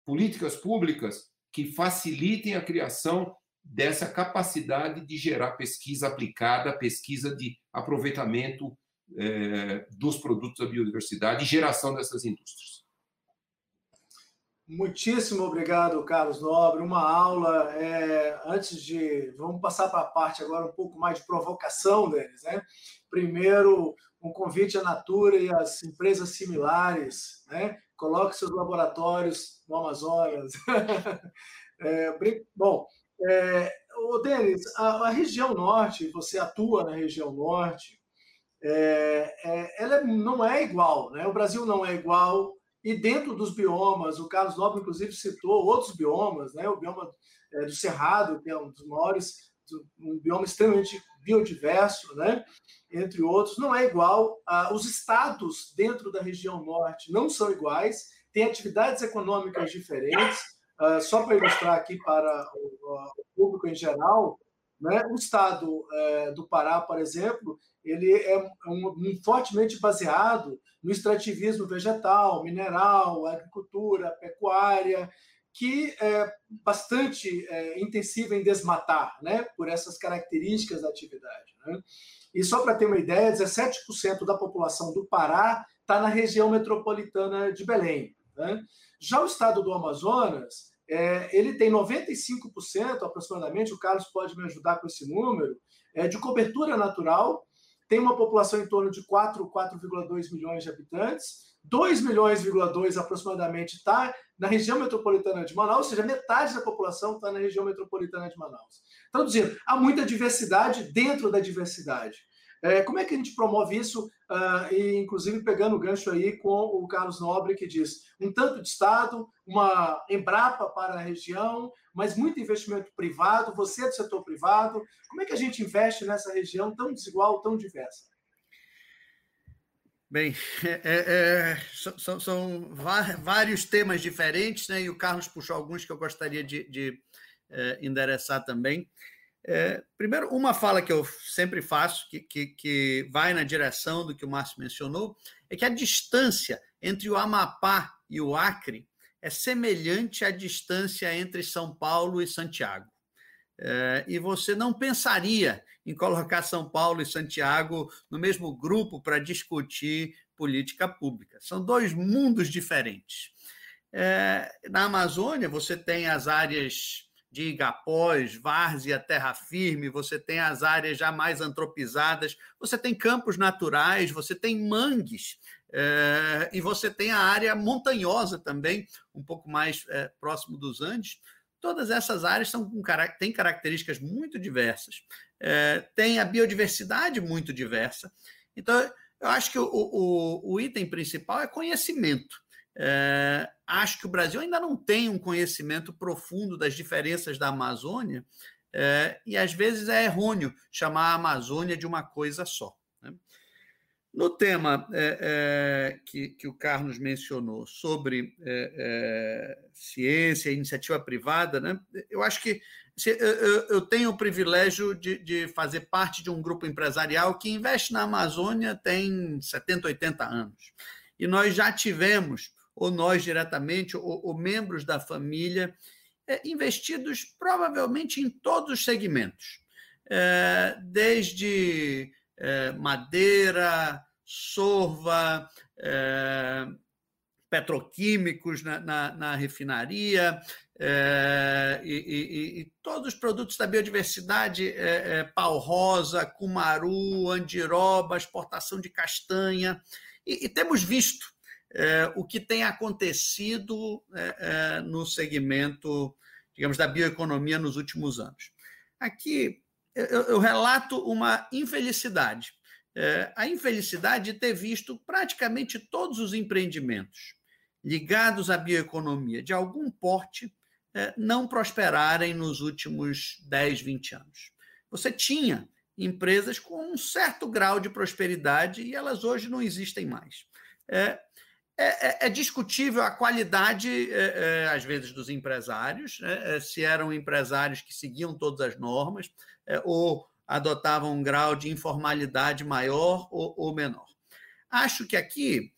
[SPEAKER 2] Políticas públicas que facilitem a criação dessa capacidade de gerar pesquisa aplicada, pesquisa de aproveitamento é, dos produtos da biodiversidade e geração dessas indústrias.
[SPEAKER 1] Muitíssimo obrigado, Carlos Nobre. Uma aula. É, antes de. Vamos passar para a parte agora um pouco mais de provocação deles. Né? Primeiro, um convite à Natura e às empresas similares. Né? Coloque seus laboratórios no Amazonas. é, bom, é, o Denis, a, a, região norte, você atua na região norte, é, é, ela não é igual. Né? O Brasil não é igual e dentro dos biomas, o Carlos Nobre, inclusive, citou outros biomas, né? o bioma é, do Cerrado, que é um dos maiores, um bioma extremamente biodiverso, né? entre outros, não é igual. Ah, os estados dentro da região norte não são iguais, têm atividades econômicas diferentes. Ah, só para ilustrar aqui para o, o público em geral, né? o estado é, do Pará, por exemplo, ele é um, um, fortemente baseado no extrativismo vegetal, mineral, agricultura, pecuária, que é bastante é, intensiva em desmatar, né, por essas características da atividade. Né? E só para ter uma ideia, 17% da população do Pará está na região metropolitana de Belém. Né? Já o estado do Amazonas, é, ele tem 95% aproximadamente, o Carlos pode me ajudar com esse número, é, de cobertura natural tem uma população em torno de 4, 4,2 milhões de habitantes, 2 milhões, 2 aproximadamente está na região metropolitana de Manaus, ou seja, metade da população está na região metropolitana de Manaus. Traduzindo, há muita diversidade dentro da diversidade. É, como é que a gente promove isso? Uh, e, inclusive, pegando o gancho aí com o Carlos Nobre, que diz um tanto de Estado, uma Embrapa para a região, mas muito investimento privado, você é do setor privado. Como é que a gente investe nessa região tão desigual, tão diversa?
[SPEAKER 3] Bem, é, é, é são, são, vários temas diferentes, né? e o Carlos puxou alguns que eu gostaria de, de é, endereçar também. É, primeiro, uma fala que eu sempre faço, que, que, que vai na direção do que o Márcio mencionou, é que a distância entre o Amapá e o Acre é semelhante à distância entre São Paulo e Santiago. É, e você não pensaria em colocar São Paulo e Santiago no mesmo grupo para discutir política pública. São dois mundos diferentes. É, na Amazônia, você tem as áreas de Igapós, Várzea, Terra Firme, você tem as áreas já mais antropizadas, você tem campos naturais, você tem mangues, é, e você tem a área montanhosa também, um pouco mais é, próximo dos Andes. Todas essas áreas são têm características muito diversas, é, tem a biodiversidade muito diversa. Então, eu acho que o, o, o item principal é conhecimento. É, acho que o Brasil ainda não tem um conhecimento profundo das diferenças da Amazônia é, e às vezes é errôneo chamar a Amazônia de uma coisa só. Né? No tema é, é, que, que, o Carlos mencionou sobre é, é, ciência e iniciativa privada, né, eu acho que eu, eu tenho o privilégio de, de, fazer parte de um grupo empresarial que investe na Amazônia tem 70, 80 anos. E nós já tivemos, ou nós diretamente, ou, ou membros da família, é, investidos provavelmente em todos os segmentos, é, desde é, madeira, sorva, é, petroquímicos na, na, na refinaria, é, e, e, e, todos os produtos da biodiversidade, é, é, pau rosa, cumaru, andiroba, exportação de castanha, e, e temos visto é, o que tem acontecido é, é, no segmento, digamos, da bioeconomia nos últimos anos. Aqui eu, eu relato uma infelicidade. a infelicidade de ter visto praticamente todos os empreendimentos ligados à bioeconomia de algum porte não prosperarem nos últimos 10, 20 anos. Você tinha empresas com um certo grau de prosperidade e elas hoje não existem mais. É, é, é, é discutível a qualidade, é, é, às vezes, dos empresários, né? se eram empresários que seguiam todas as normas ou adotavam um grau de informalidade maior ou, ou menor. Acho que aqui,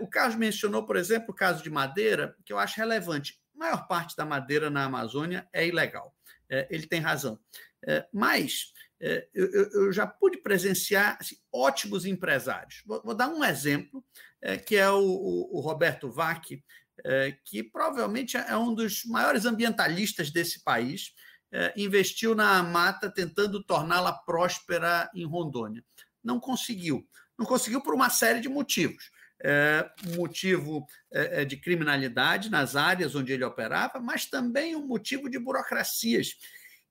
[SPEAKER 3] o Carlos mencionou, por exemplo, o caso de madeira, que eu acho relevante. A maior parte da madeira na Amazônia é ilegal. ele tem razão. mas eu, eu, já pude presenciar assim, ótimos empresários. Vou, vou, dar um exemplo é, que é o, o, o Roberto Vac, é, que provavelmente é um dos maiores ambientalistas desse país, é, investiu na mata tentando torná-la próspera em Rondônia. Não conseguiu. Não conseguiu por uma série de motivos. É, motivo é, é de criminalidade nas áreas onde ele operava, mas também um motivo de burocracias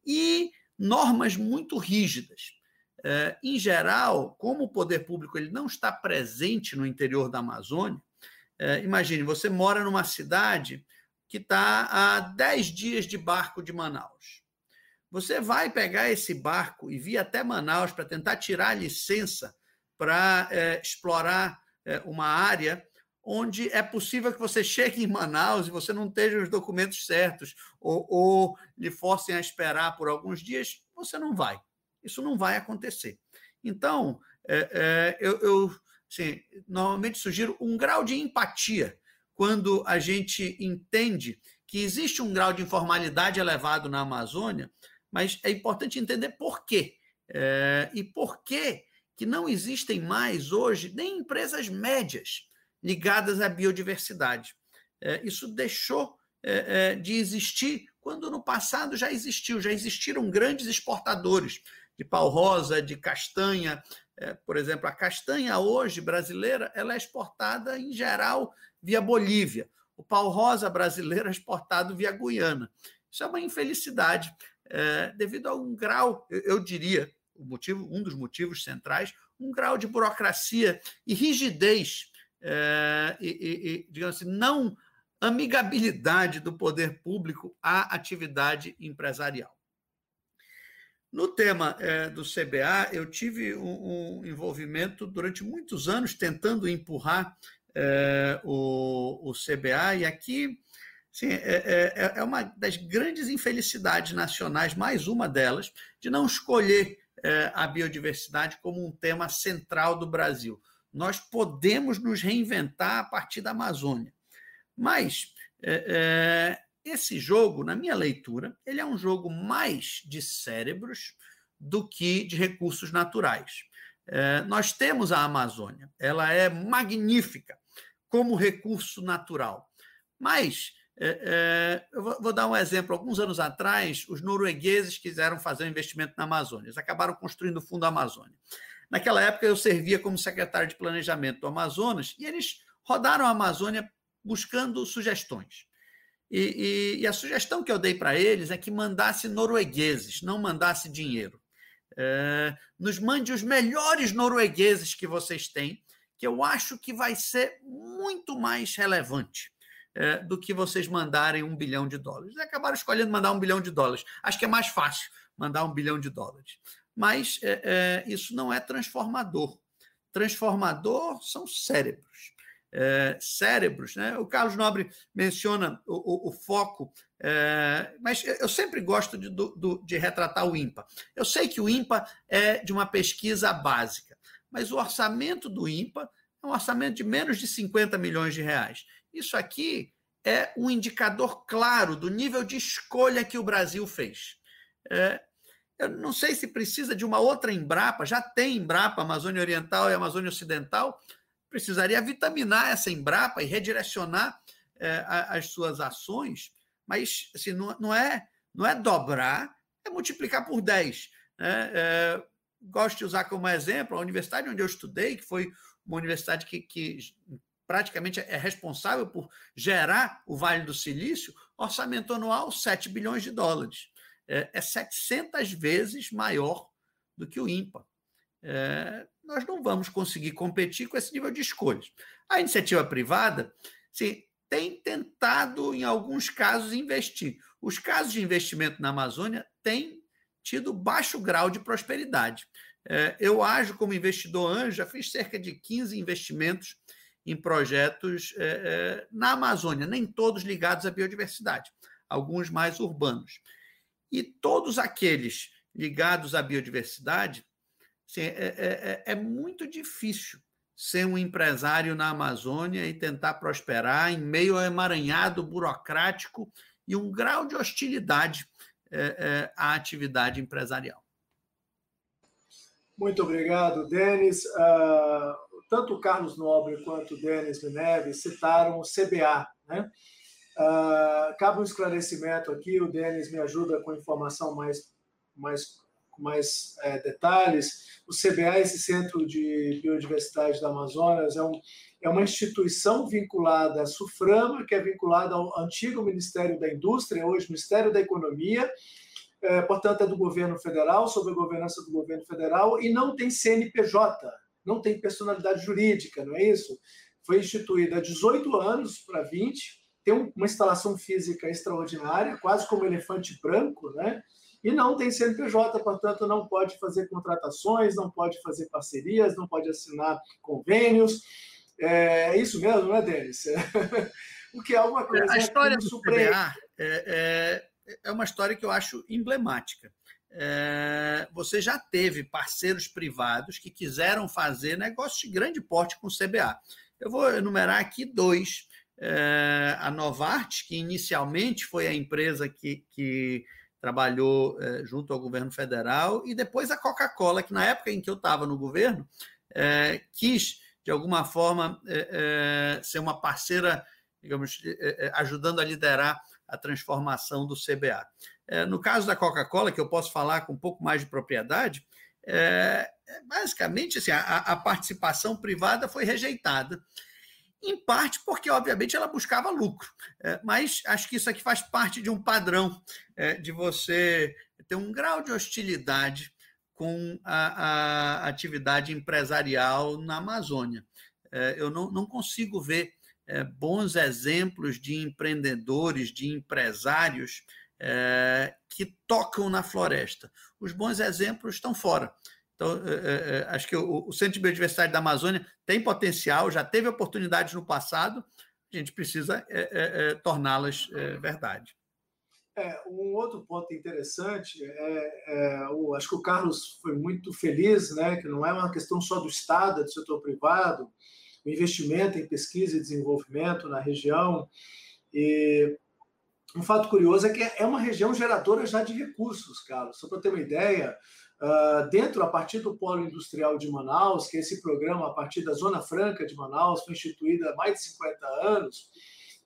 [SPEAKER 3] e normas muito rígidas. É, em geral, como o poder público ele não está presente no interior da Amazônia, é, imagine, você mora numa cidade que está a 10 dias de barco de Manaus. Você vai pegar esse barco e vir até Manaus para tentar tirar a licença para é, explorar é, uma área onde é possível que você chegue em Manaus e você não tenha os documentos certos ou, ou lhe forcem a esperar por alguns dias, você não vai. Isso não vai acontecer. Então, é, é, eu, eu assim, normalmente sugiro um grau de empatia quando a gente entende que existe um grau de informalidade elevado na Amazônia, mas é importante entender por quê. É, e por quê que não existem mais hoje nem empresas médias ligadas à biodiversidade. É, isso deixou é, é de existir quando no passado já existiu, já existiram grandes exportadores de pau rosa, de castanha. É, por exemplo, a castanha hoje brasileira ela é exportada em geral via Bolívia. O pau rosa brasileiro é exportado via Guiana. Isso é uma infelicidade é, devido a um grau, eu, eu diria, o motivo, um dos motivos centrais, um grau de burocracia e rigidez é, e, e, e, digamos assim, não amigabilidade do poder público à atividade empresarial. No tema é, do CBA, eu tive um, um, envolvimento durante muitos anos tentando empurrar é, o, o, CBA, e aqui sim, é, é, é, uma das grandes infelicidades nacionais, mais uma delas, de não escolher é, a biodiversidade como um tema central do Brasil. Nós podemos nos reinventar a partir da Amazônia, mas é, esse jogo, na minha leitura, ele é um jogo mais de cérebros do que de recursos naturais. É, nós temos a Amazônia, ela é magnífica como recurso natural, mas é, é, eu vou, dar um exemplo. Alguns anos atrás, os noruegueses quiseram fazer um investimento na Amazônia. Eles acabaram construindo o Fundo Amazônia. Naquela época, eu servia como secretário de planejamento do Amazonas e eles rodaram a Amazônia buscando sugestões. E, e, e a sugestão que eu dei para eles é que mandasse noruegueses, não mandasse dinheiro. É, nos mande os melhores noruegueses que vocês têm, que eu acho que vai ser muito mais relevante é, do que vocês mandarem um bilhão de dólares. Eles acabaram escolhendo mandar um bilhão de dólares. Acho que é mais fácil mandar um bilhão de dólares. Mas é, é, isso não é transformador. Transformador são cérebros. É, cérebros, né? O Carlos Nobre menciona o, o, o foco, é, mas eu sempre gosto de, do, de retratar o INPA. Eu sei que o INPA é de uma pesquisa básica, mas o orçamento do INPA é um orçamento de menos de 50 milhões de reais. Isso aqui é um indicador claro do nível de escolha que o Brasil fez. É, eu não sei se precisa de uma outra Embrapa, já tem Embrapa, Amazônia Oriental e Amazônia Ocidental, precisaria vitaminar essa Embrapa e redirecionar é, as suas ações, mas assim, não, não, é, não é dobrar, é multiplicar por 10. Né? É, gosto de usar como exemplo a universidade onde eu estudei, que foi uma universidade que, que praticamente é responsável por gerar o Vale do Silício, orçamento anual 7 bilhões de dólares. É, é 700 vezes maior do que o IMPA. É, nós não vamos conseguir competir com esse nível de escolhas. A iniciativa privada sim, tem tentado, em alguns casos, investir. Os casos de investimento na Amazônia têm tido baixo grau de prosperidade. É, eu ajo como investidor anjo, já fiz cerca de 15 investimentos em projetos é, é, na Amazônia, nem todos ligados à biodiversidade, alguns mais urbanos. E todos aqueles ligados à biodiversidade Assim, é, é, é, muito difícil ser um empresário na Amazônia e tentar prosperar em meio ao emaranhado burocrático e um grau de hostilidade é, é, à atividade empresarial.
[SPEAKER 1] Muito obrigado, Denis. Uh, tanto o Carlos Nobre quanto o Denis Neves citaram o CBA. Né? Uh, cabe um esclarecimento aqui, o Denis me ajuda com informação mais, mais com mais é, detalhes. O CBA, esse Centro de Biodiversidade da Amazonas, é, um, é uma instituição vinculada à SUFRAMA, que é vinculada ao antigo Ministério da Indústria, hoje Ministério da Economia, é, portanto, é do governo federal, sob a governança do governo federal, e não tem CNPJ, não tem personalidade jurídica, não é isso? Foi instituída há 18 anos para 20, tem uma instalação física extraordinária, quase como elefante branco, né? E não tem CNPJ, portanto, não pode fazer contratações, não pode fazer parcerias, não pode assinar convênios. É, é isso mesmo, não é, Denis? o que é uma coisa.
[SPEAKER 3] A história do CBA é, é, é, uma história que eu acho emblemática. É, você já teve parceiros privados que quiseram fazer negócio de grande porte com o CBA. Eu vou enumerar aqui dois. É, a Novart, que inicialmente foi a empresa que, que trabalhou é, junto ao governo federal, e depois a Coca-Cola, que na época em que eu estava no governo, é, quis, de alguma forma, é, ser uma parceira, digamos, ajudando a liderar a transformação do CBA. no caso da Coca-Cola, que eu posso falar com um pouco mais de propriedade, basicamente assim, a, a participação privada foi rejeitada em parte porque, obviamente, ela buscava lucro. É, mas acho que isso aqui faz parte de um padrão é, de você ter um grau de hostilidade com a, a atividade empresarial na Amazônia. É, eu não, não consigo ver bons exemplos de empreendedores, de empresários que tocam na floresta. Os bons exemplos estão fora. Então, é, é, é, acho que o, o, Centro de Biodiversidade da Amazônia tem potencial, já teve oportunidades no passado, a gente precisa é, é, torná-las verdade.
[SPEAKER 1] um outro ponto interessante é, o, acho que o Carlos foi muito feliz, né, que não é uma questão só do Estado, é do setor privado, o investimento em pesquisa e desenvolvimento na região. E um fato curioso é que é uma região geradora já de recursos, Carlos. Só para ter uma ideia, Uh, dentro, a partir do Polo Industrial de Manaus, que é esse programa a partir da Zona Franca de Manaus, foi instituído há mais de 50 anos,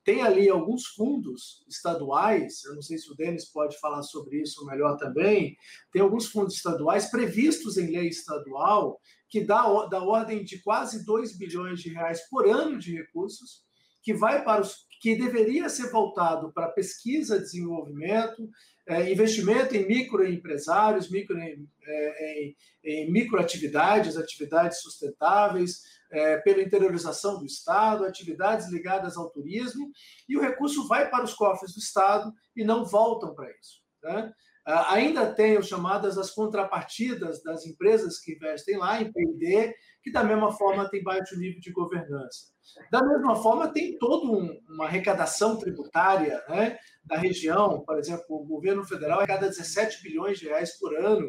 [SPEAKER 1] tem ali alguns fundos estaduais, eu não sei se o Denis pode falar sobre isso melhor também, tem alguns fundos estaduais previstos em lei estadual que dá da ordem de quase 2 bilhões de reais por ano de recursos, que vai para os que deveria ser voltado para pesquisa, desenvolvimento, é, investimento em microempresários, micro, é, em, em microatividades, atividades sustentáveis, é, pela interiorização do Estado, atividades ligadas ao turismo, e o recurso vai para os cofres do Estado e não voltam para isso. Né? Ainda tem as chamadas as contrapartidas das empresas que investem lá em P&D, que da mesma forma tem baixo nível de governança. Da mesma forma, tem toda um, uma arrecadação tributária né, da região, por exemplo, o governo federal arrecada 17 bilhões de reais por ano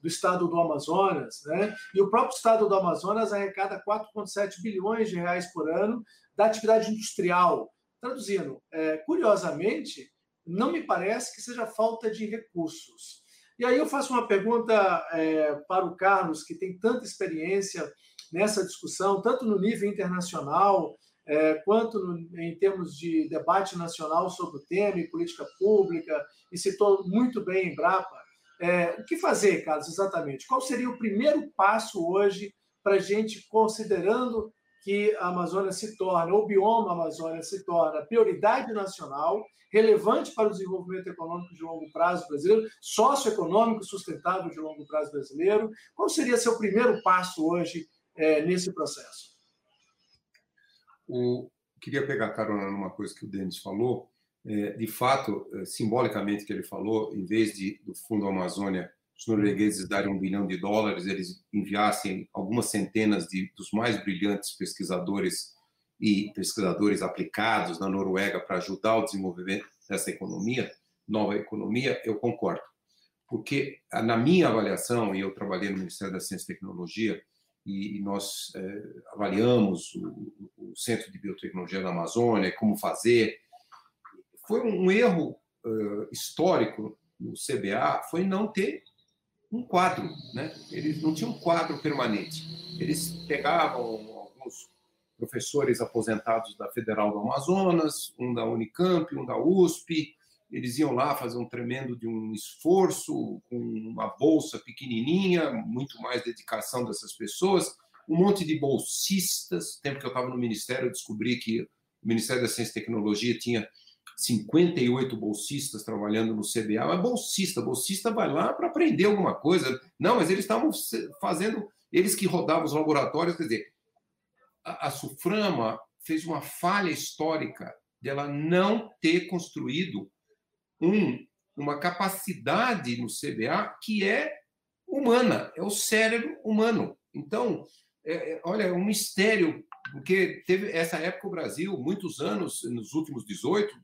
[SPEAKER 1] do estado do Amazonas, né? E o próprio estado do Amazonas arrecada 4,7 bilhões de reais por ano da atividade industrial. Traduzindo, é, curiosamente, não me parece que seja falta de recursos. E aí eu faço uma pergunta é, para o Carlos, que tem tanta experiência nessa discussão, tanto no nível internacional, é, quanto no, em termos de debate nacional sobre o tema e política pública, e citou muito bem em Brapa. É, o que fazer, Carlos, exatamente? Qual seria o primeiro passo hoje para a gente, considerando que a Amazônia se torna, o bioma Amazônia se torna prioridade nacional, relevante para o desenvolvimento econômico de longo prazo brasileiro, socioeconômico sustentável de longo prazo brasileiro. Qual seria seu primeiro passo hoje é, nesse processo?
[SPEAKER 2] O, queria pegar carona numa coisa que o Denis falou. É, de fato, é, simbolicamente que ele falou, em vez de do Fundo Amazônia os noruegueses darem um bilhão de dólares, eles enviassem algumas centenas de, dos mais brilhantes pesquisadores e pesquisadores aplicados na Noruega para ajudar o desenvolvimento dessa economia, nova economia, eu concordo. Porque, na minha avaliação, e eu trabalhei no Ministério da Ciência e Tecnologia, e, nós é, avaliamos o, o, Centro de Biotecnologia da Amazônia, como fazer. Foi um erro uh, histórico no CBA, foi não ter um quadro, né? Eles não tinham um quadro permanente. Eles pegavam alguns professores aposentados da Federal do Amazonas, um da Unicamp, um da USP, eles iam lá fazer um tremendo de um esforço, com uma bolsa pequenininha, muito mais dedicação dessas pessoas, um monte de bolsistas. Tempo que eu estava no Ministério, eu descobri que o Ministério da Ciência e Tecnologia tinha 58 bolsistas trabalhando no CBA, mas bolsista, bolsista vai lá para aprender alguma coisa. Não, mas eles estavam fazendo, eles que rodavam os laboratórios, quer dizer, a, a Suframa fez uma falha histórica dela não ter construído um, uma capacidade no CBA que é humana, é o cérebro humano. Então, é, é, olha, é um mistério, porque teve essa época o Brasil, muitos anos, nos últimos 18,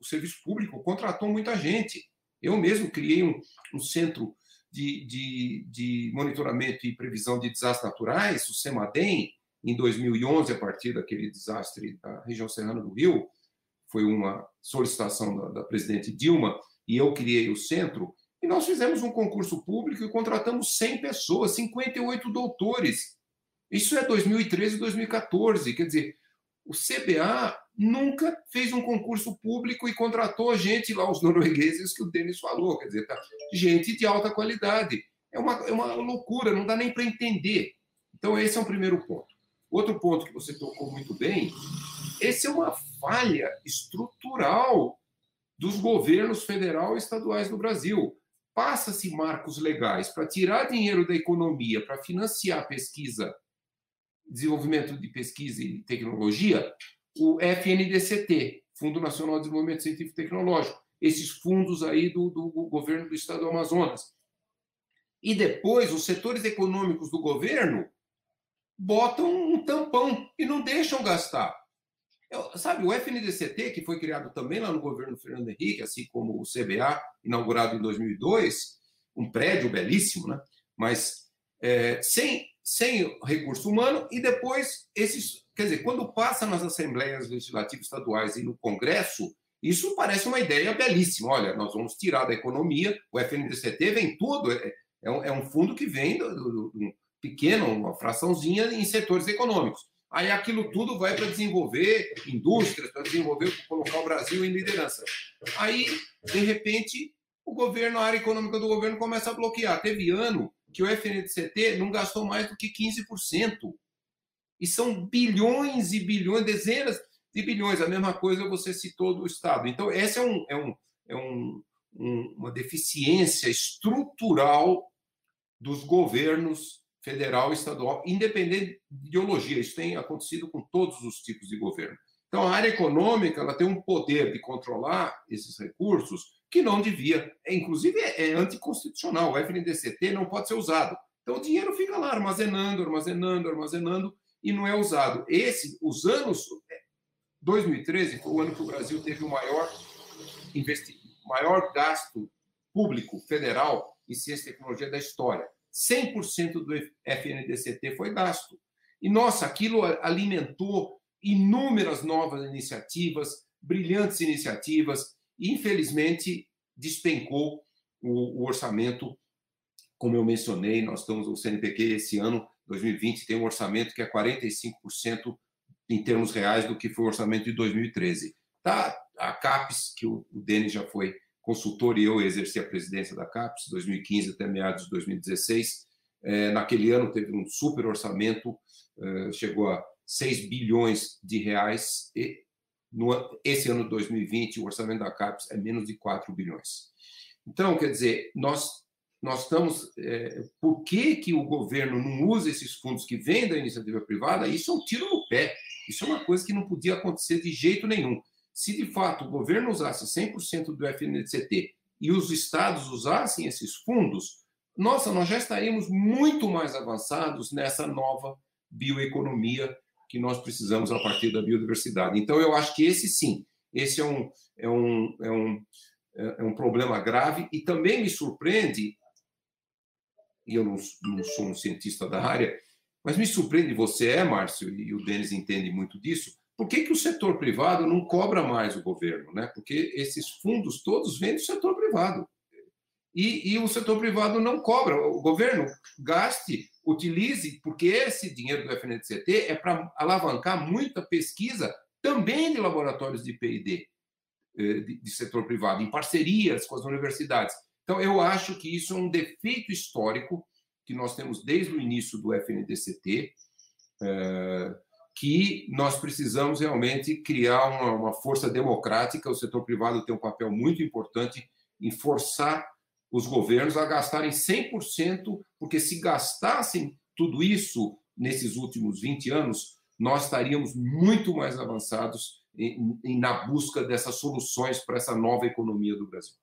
[SPEAKER 2] o serviço público contratou muita gente. Eu mesmo criei um, um centro de, de, de, monitoramento e previsão de desastres naturais, o CEMADEM, em 2011, a partir daquele desastre da região serrana do Rio, foi uma solicitação da, da presidente Dilma, e eu criei o centro, e nós fizemos um concurso público e contratamos 100 pessoas, 58 doutores. Isso é 2013 e 2014. Quer dizer, o CBA nunca fez um concurso público e contratou gente lá, os noruegueses que o Denis falou, quer dizer, tá, gente de alta qualidade. É uma, é uma loucura, não dá nem para entender. Então, esse é o primeiro ponto. Outro ponto que você tocou muito bem, esse é uma falha estrutural dos governos federal e estaduais do Brasil. Passa-se marcos legais para tirar dinheiro da economia, para financiar pesquisa, desenvolvimento de pesquisa e tecnologia, o FNDCT, Fundo Nacional de Desenvolvimento Científico e Tecnológico, esses fundos aí do, do governo do estado do Amazonas. E depois, os setores econômicos do governo botam um tampão e não deixam gastar. Eu, sabe, o FNDCT, que foi criado também lá no governo Fernando Henrique, assim como o CBA, inaugurado em 2002, um prédio belíssimo, né? mas é, sem, sem recurso humano, e depois esses Quer dizer, quando passa nas assembleias legislativas estaduais e no Congresso, isso parece uma ideia belíssima. Olha, nós vamos tirar da economia, o FNDCT vem tudo, é, é, um, é um, fundo que vem do, do, do, pequeno, uma fraçãozinha em setores econômicos. Aí aquilo tudo vai para desenvolver indústrias, para desenvolver, colocar o Brasil em liderança. Aí, de repente, o governo, a área econômica do governo começa a bloquear. Teve ano que o FNDCT não gastou mais do que 15% e são bilhões e bilhões, dezenas de bilhões. A mesma coisa você citou do Estado. Então, essa é, um, é, um, é um, um, uma deficiência estrutural dos governos federal, estadual, independente de ideologia. Isso tem acontecido com todos os tipos de governo. Então, a área econômica ela tem um poder de controlar esses recursos que não devia. É, inclusive, é, é anticonstitucional. O FNDCT não pode ser usado. Então, o dinheiro fica lá armazenando, armazenando, armazenando e não é usado. Esse, os anos. 2013 foi o ano que o Brasil teve o maior, investi, maior gasto público federal em ciência e tecnologia da história. 100% do FNDCT foi gasto. E, nossa, aquilo alimentou inúmeras novas iniciativas, brilhantes iniciativas, infelizmente, despencou o, o orçamento. Como eu mencionei, nós estamos, o CNPq esse ano, 2020, tem um orçamento que é 45% em termos reais do que foi o orçamento de 2013. Tá, a CAPES, que o, o Denis já foi consultor e eu exerci a presidência da CAPES, 2015 até meados de 2016. É, naquele ano teve um super orçamento, é, chegou a 6 bilhões de reais, e no, esse ano de 2020 o orçamento da CAPES é menos de 4 bilhões. Então, quer dizer, nós nós estamos. É, por que, que o governo não usa esses fundos que vêm da iniciativa privada? Isso é um tiro no pé. Isso é uma coisa que não podia acontecer de jeito nenhum. Se de fato o governo usasse 100% do FNDCT e os estados usassem esses fundos, nossa, nós já estaríamos muito mais avançados nessa nova bioeconomia que nós precisamos a partir da biodiversidade. Então, eu acho que esse sim, esse é um, é um, é um, é um problema grave e também me surpreende, e eu não, não sou um cientista da área, mas me surpreende, você é, Márcio, e o Denis entende muito disso, por que, que o setor privado não cobra mais o governo? Né? Porque esses fundos todos vêm do setor privado. E, e o setor privado não cobra. O governo gaste, utilize, porque esse dinheiro do FNDCT é para alavancar muita pesquisa também de laboratórios de PID, eh, de, de setor privado, em parcerias com as universidades. Então, eu acho que isso é um defeito histórico que nós temos desde o início do FNDCT, eh, que nós precisamos realmente criar uma, uma, força democrática. O setor privado tem um papel muito importante em forçar os governos a gastarem 100%, porque se gastassem tudo isso nesses últimos 20 anos, nós estaríamos muito mais avançados em, em, na busca dessas soluções para essa nova economia do Brasil.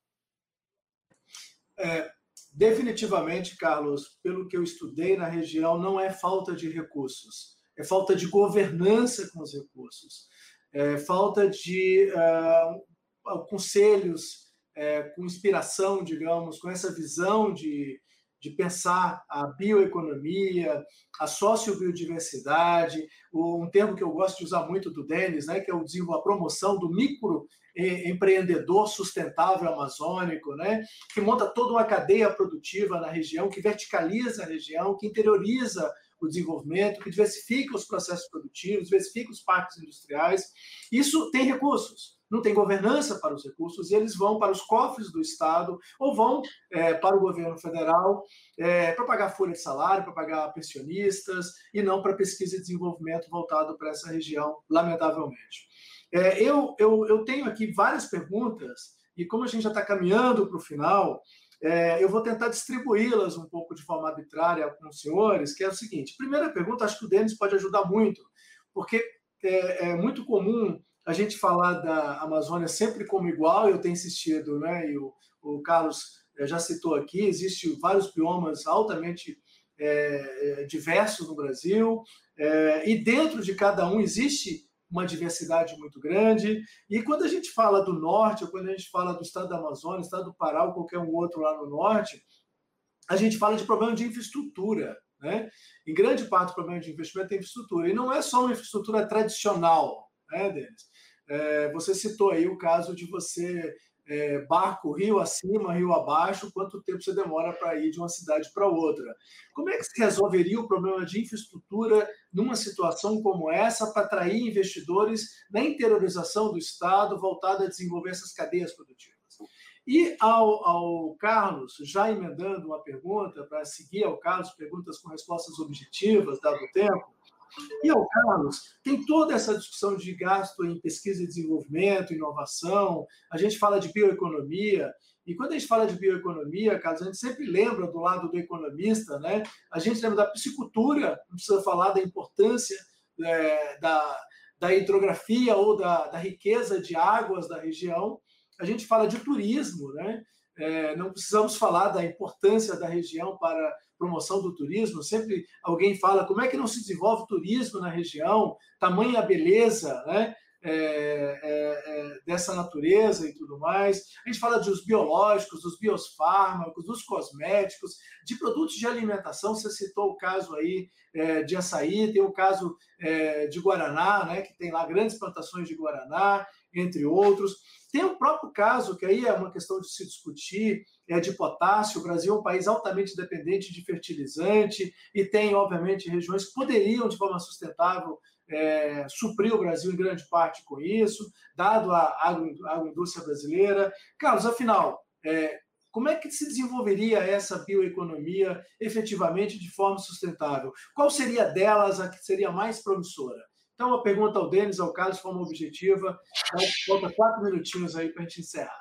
[SPEAKER 1] É, definitivamente, Carlos, pelo que eu estudei na região, não é falta de recursos é falta de governança com os recursos, é falta de uh, conselhos é, com inspiração, digamos, com essa visão de, de pensar a bioeconomia, a sociobiodiversidade, um termo que eu gosto de usar muito do Denis, né, que é o a promoção do microempreendedor sustentável amazônico, né, que monta toda uma cadeia produtiva na região, que verticaliza a região, que interioriza o desenvolvimento, que diversifica os processos produtivos, diversifica os parques industriais. Isso tem recursos, não tem governança para os recursos, e eles vão para os cofres do Estado ou vão é, para o governo federal é, para pagar folha de salário, para pagar pensionistas, e não para pesquisa e desenvolvimento voltado para essa região, lamentavelmente. É, eu, eu, eu tenho aqui várias perguntas, e como a gente já está caminhando para o final, é, eu vou tentar distribuí-las um pouco de forma arbitrária com os senhores, que é o seguinte: primeira pergunta, acho que o Denis pode ajudar muito, porque é, é muito comum a gente falar da Amazônia sempre como igual, eu tenho insistido, né? E o, o Carlos é, já citou aqui, existem vários biomas altamente é, diversos no Brasil, é, e dentro de cada um existe uma diversidade muito grande. E quando a gente fala do norte, ou quando a gente fala do estado da Amazônia, estado do Pará ou qualquer um outro lá no norte, a gente fala de problema de infraestrutura. Né? Em grande parte, o problema de investimento é infraestrutura. E não é só uma infraestrutura tradicional, né, Denis? É, você citou aí o caso de você é, barco rio acima, rio abaixo, quanto tempo você demora para ir de uma cidade para outra. Como é que se resolveria o problema de infraestrutura numa situação como essa para atrair investidores na interiorização do Estado voltada a desenvolver essas cadeias produtivas? E ao, ao Carlos, já emendando uma pergunta, para seguir ao Carlos, perguntas com respostas objetivas, dado o tempo, e ao Carlos, tem toda essa discussão de gasto em pesquisa e desenvolvimento, inovação, a gente fala de bioeconomia, E quando a gente fala de bioeconomia, Carlos, a gente sempre lembra do lado do economista, né? A gente lembra da piscicultura, não precisa falar da importância é, da, da hidrografia ou da, da riqueza de águas da região. A gente fala de turismo, né? É, não precisamos falar da importância da região para promoção do turismo. Sempre alguém fala como é que não se desenvolve turismo na região, tamanha beleza, né? É, é, é, dessa natureza e tudo mais. A gente fala dos biológicos, dos biofármacos, dos cosméticos, de produtos de alimentação. Você citou o caso aí é, de açaí, tem o caso é, de Guaraná, né, que tem lá grandes plantações de Guaraná, entre outros. Tem o próprio caso, que aí é uma questão de se discutir, é de potássio. O Brasil é um país altamente dependente de fertilizante e tem, obviamente, regiões que poderiam, de forma sustentável, é, suprir o Brasil em grande parte com isso, dado a agroindústria brasileira. Carlos, afinal, é, como é que se desenvolveria essa bioeconomia efetivamente de forma sustentável? Qual seria delas a que seria mais promissora? Então, uma pergunta ao Denis, ao Carlos, de forma objetiva. Falta quatro minutinhos aí para a gente encerrar.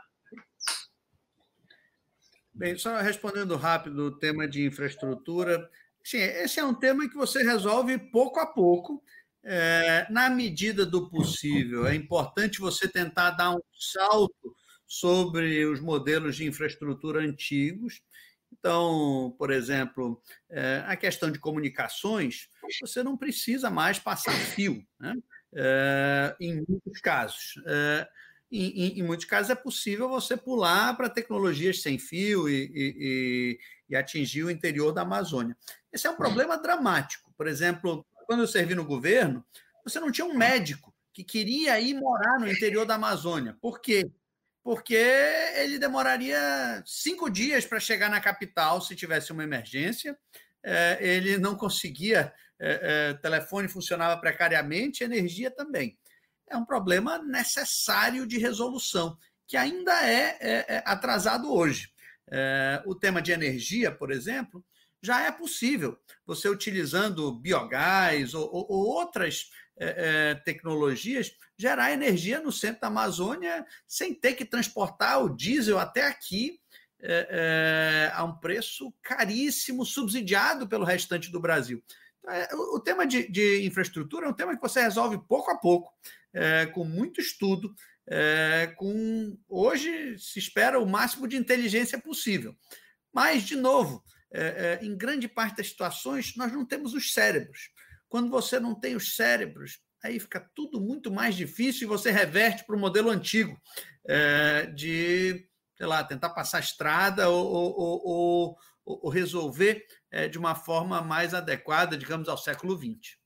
[SPEAKER 3] Bem, só respondendo rápido o tema de infraestrutura. Sim, esse é um tema que você resolve pouco a pouco é, na medida do possível, é importante você tentar dar um salto sobre os modelos de infraestrutura antigos. Então, por exemplo, é, a questão de comunicações, você não precisa mais passar fio, né? é, em muitos casos. É, em, em, muitos casos é possível você pular para tecnologias sem fio e, e, e, atingir o interior da Amazônia. Esse é um problema dramático. Por exemplo, quando eu servi no governo, você não tinha um médico que queria ir morar no interior da Amazônia. Por quê? Porque ele demoraria cinco dias para chegar na capital se tivesse uma emergência. É, ele não conseguia, é, é, telefone funcionava precariamente, energia também. É um problema necessário de resolução, que ainda é, é, é atrasado hoje. É, o tema de energia, por exemplo, já é possível você utilizando biogás ou, ou, ou outras é, é, tecnologias gerar energia no centro da Amazônia sem ter que transportar o diesel até aqui é, é a um preço caríssimo, subsidiado pelo restante do Brasil. Então, o, tema de, de, infraestrutura é um tema que você resolve pouco a pouco, com muito estudo. com hoje se espera o máximo de inteligência possível. Mas, de novo, é, é, em grande parte das situações, nós não temos os cérebros. Quando você não tem os cérebros, aí fica tudo muito mais difícil e você reverte para o modelo antigo é, de, sei lá, tentar passar a estrada ou, ou, ou, ou resolver é, de uma forma mais adequada, digamos, ao século XX.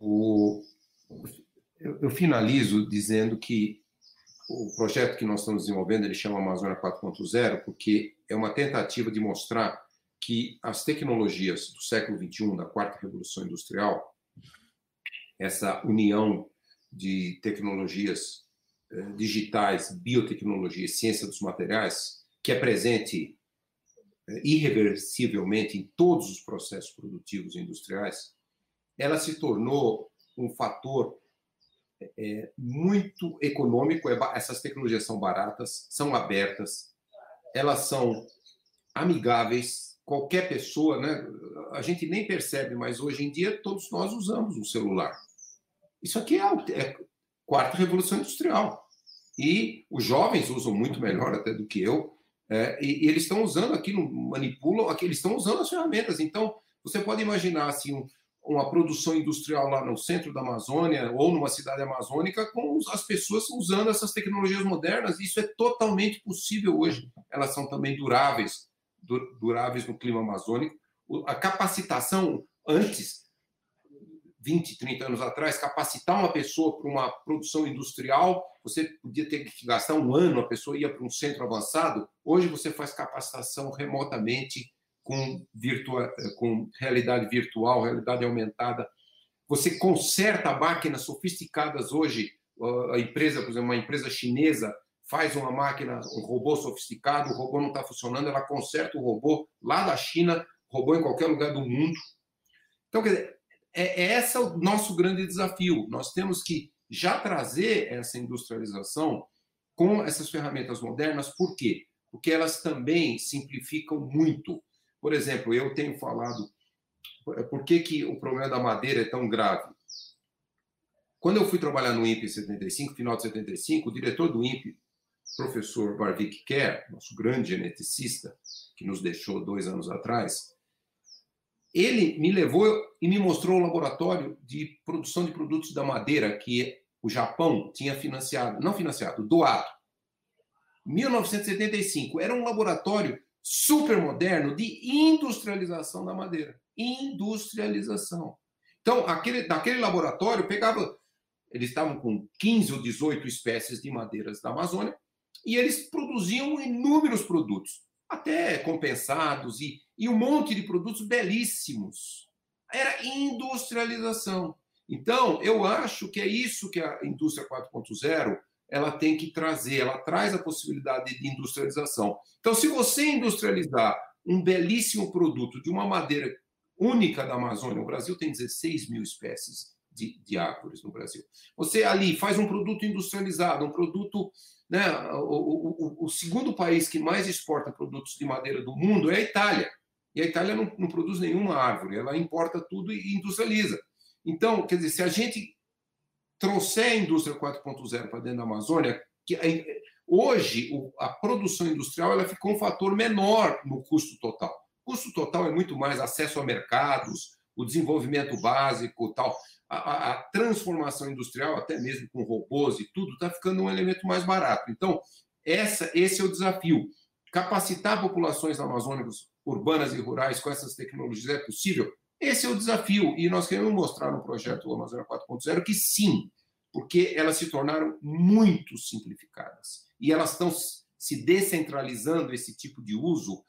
[SPEAKER 2] O, eu, eu finalizo dizendo que o projeto que nós estamos desenvolvendo ele chama Amazônia 4.0 porque é uma tentativa de mostrar que as tecnologias do século 21 da quarta revolução industrial essa união de tecnologias eh, digitais biotecnologia ciência dos materiais que é presente eh, irreversivelmente em todos os processos produtivos industriais ela se tornou um fator é muito econômico, é, essas tecnologias são baratas, são abertas, elas são amigáveis, qualquer pessoa, né? A gente nem percebe, mas hoje em dia todos nós usamos um celular. Isso aqui é, é quarta revolução industrial. E os jovens usam muito melhor até do que eu, é, e, e, eles estão usando aquilo, manipulam, aqui, eles estão usando as ferramentas. Então, você pode imaginar assim, um, uma produção industrial lá no centro da Amazônia ou numa cidade amazônica com as pessoas usando essas tecnologias modernas. Isso é totalmente possível hoje. Elas são também duráveis, duráveis no clima amazônico. A capacitação antes 20, 30 anos atrás, capacitar uma pessoa para uma produção industrial, você podia ter que gastar um ano, a pessoa ia para um centro avançado. Hoje você faz capacitação remotamente com, virtua, com realidade virtual, realidade aumentada. Você conserta máquinas sofisticadas hoje. A empresa, por exemplo, uma empresa chinesa faz uma máquina, um robô sofisticado, o robô não está funcionando, ela conserta o robô lá da China, robô em qualquer lugar do mundo. Então, quer dizer, é, é esse o nosso grande desafio. Nós temos que já trazer essa industrialização com essas ferramentas modernas, por quê? Porque elas também simplificam muito. Por exemplo, eu tenho falado por que, que o problema da madeira é tão grave. Quando eu fui trabalhar no INPE em 75, final de 75, o diretor do INPE, professor Barvik Kerr, nosso grande geneticista, que nos deixou dois anos atrás, ele me levou e me mostrou um laboratório de produção de produtos da madeira que o Japão tinha financiado, não financiado, doado. 1975 era um laboratório super moderno de industrialização da madeira, industrialização. Então, aquele, daquele laboratório pegava, eles estavam com 15 ou 18 espécies de madeiras da Amazônia e eles produziam inúmeros produtos, até compensados e e um monte de produtos belíssimos. Era industrialização. Então, eu acho que é isso que a indústria 4.0 ela tem que trazer, ela traz a possibilidade de industrialização. Então, se você industrializar um belíssimo produto de uma madeira única da Amazônia, o Brasil tem 16 mil espécies de, de árvores no Brasil. Você ali faz um produto industrializado, um produto. Né, o, o, o segundo país que mais exporta produtos de madeira do mundo é a Itália. E a Itália não, não produz nenhuma árvore, ela importa tudo e industrializa. Então, quer dizer, se a gente trouxer a indústria 4.0 para dentro da Amazônia, que hoje a produção industrial ela ficou um fator menor no custo total. O custo total é muito mais acesso a mercados, o desenvolvimento básico, tal. A, a, transformação industrial, até mesmo com robôs e tudo, está ficando um elemento mais barato. Então, essa, esse é o desafio. Capacitar populações amazônicas urbanas e rurais com essas tecnologias é possível? Esse é o desafio. E nós queremos mostrar no projeto Amazônia 4.0 que sim, porque elas se tornaram muito simplificadas. E elas estão se descentralizando esse tipo de uso.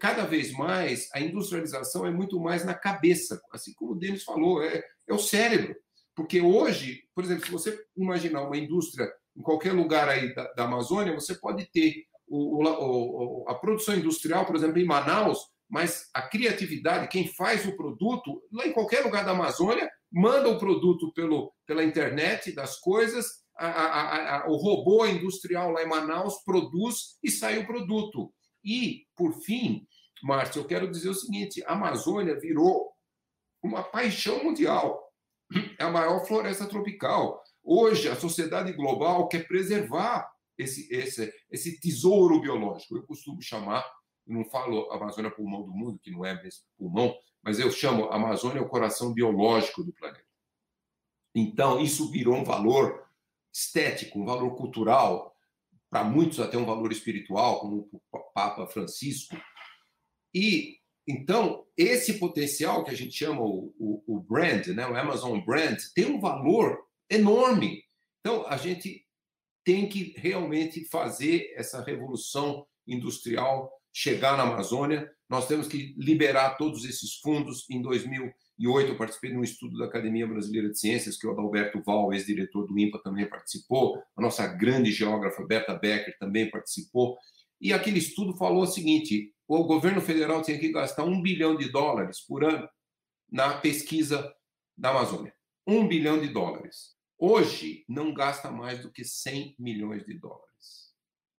[SPEAKER 2] Cada vez mais, a industrialização é muito mais na cabeça, assim como o Denis falou, é, é o cérebro. Porque hoje, por exemplo, se você imaginar uma indústria em qualquer lugar aí da, da Amazônia, você pode ter o, o, a produção industrial, por exemplo, em Manaus, mas a criatividade, quem faz o produto, lá em qualquer lugar da Amazônia, manda o produto pelo, pela internet das coisas, a, a, a, o robô industrial lá em Manaus produz e sai o produto. E, por fim, Márcio, eu quero dizer o seguinte: a Amazônia virou uma paixão mundial. É a maior floresta tropical. Hoje, a sociedade global quer preservar esse, esse, esse tesouro biológico. Eu costumo chamar, não falo Amazônia pulmão do mundo, que não é mesmo pulmão, mas eu chamo Amazônia o coração biológico do planeta. Então, isso virou um valor estético, um valor cultural, para muitos até um valor espiritual, como o Papa Francisco. E então, esse potencial que a gente chama o, o, o, brand, né, o Amazon Brand, tem um valor enorme. Então, a gente tem que realmente fazer essa revolução industrial chegar na Amazônia. Nós temos que liberar todos esses fundos. Em 2008, eu participei de um estudo da Academia Brasileira de Ciências, que o Adalberto Val, ex-diretor do INPA, também participou. A nossa grande geógrafa, Berta Becker, também participou. E aquele estudo falou o seguinte: o governo federal tinha que gastar um bilhão de dólares por ano na pesquisa da Amazônia. Um bilhão de dólares. Hoje, não gasta mais do que 100 milhões de dólares.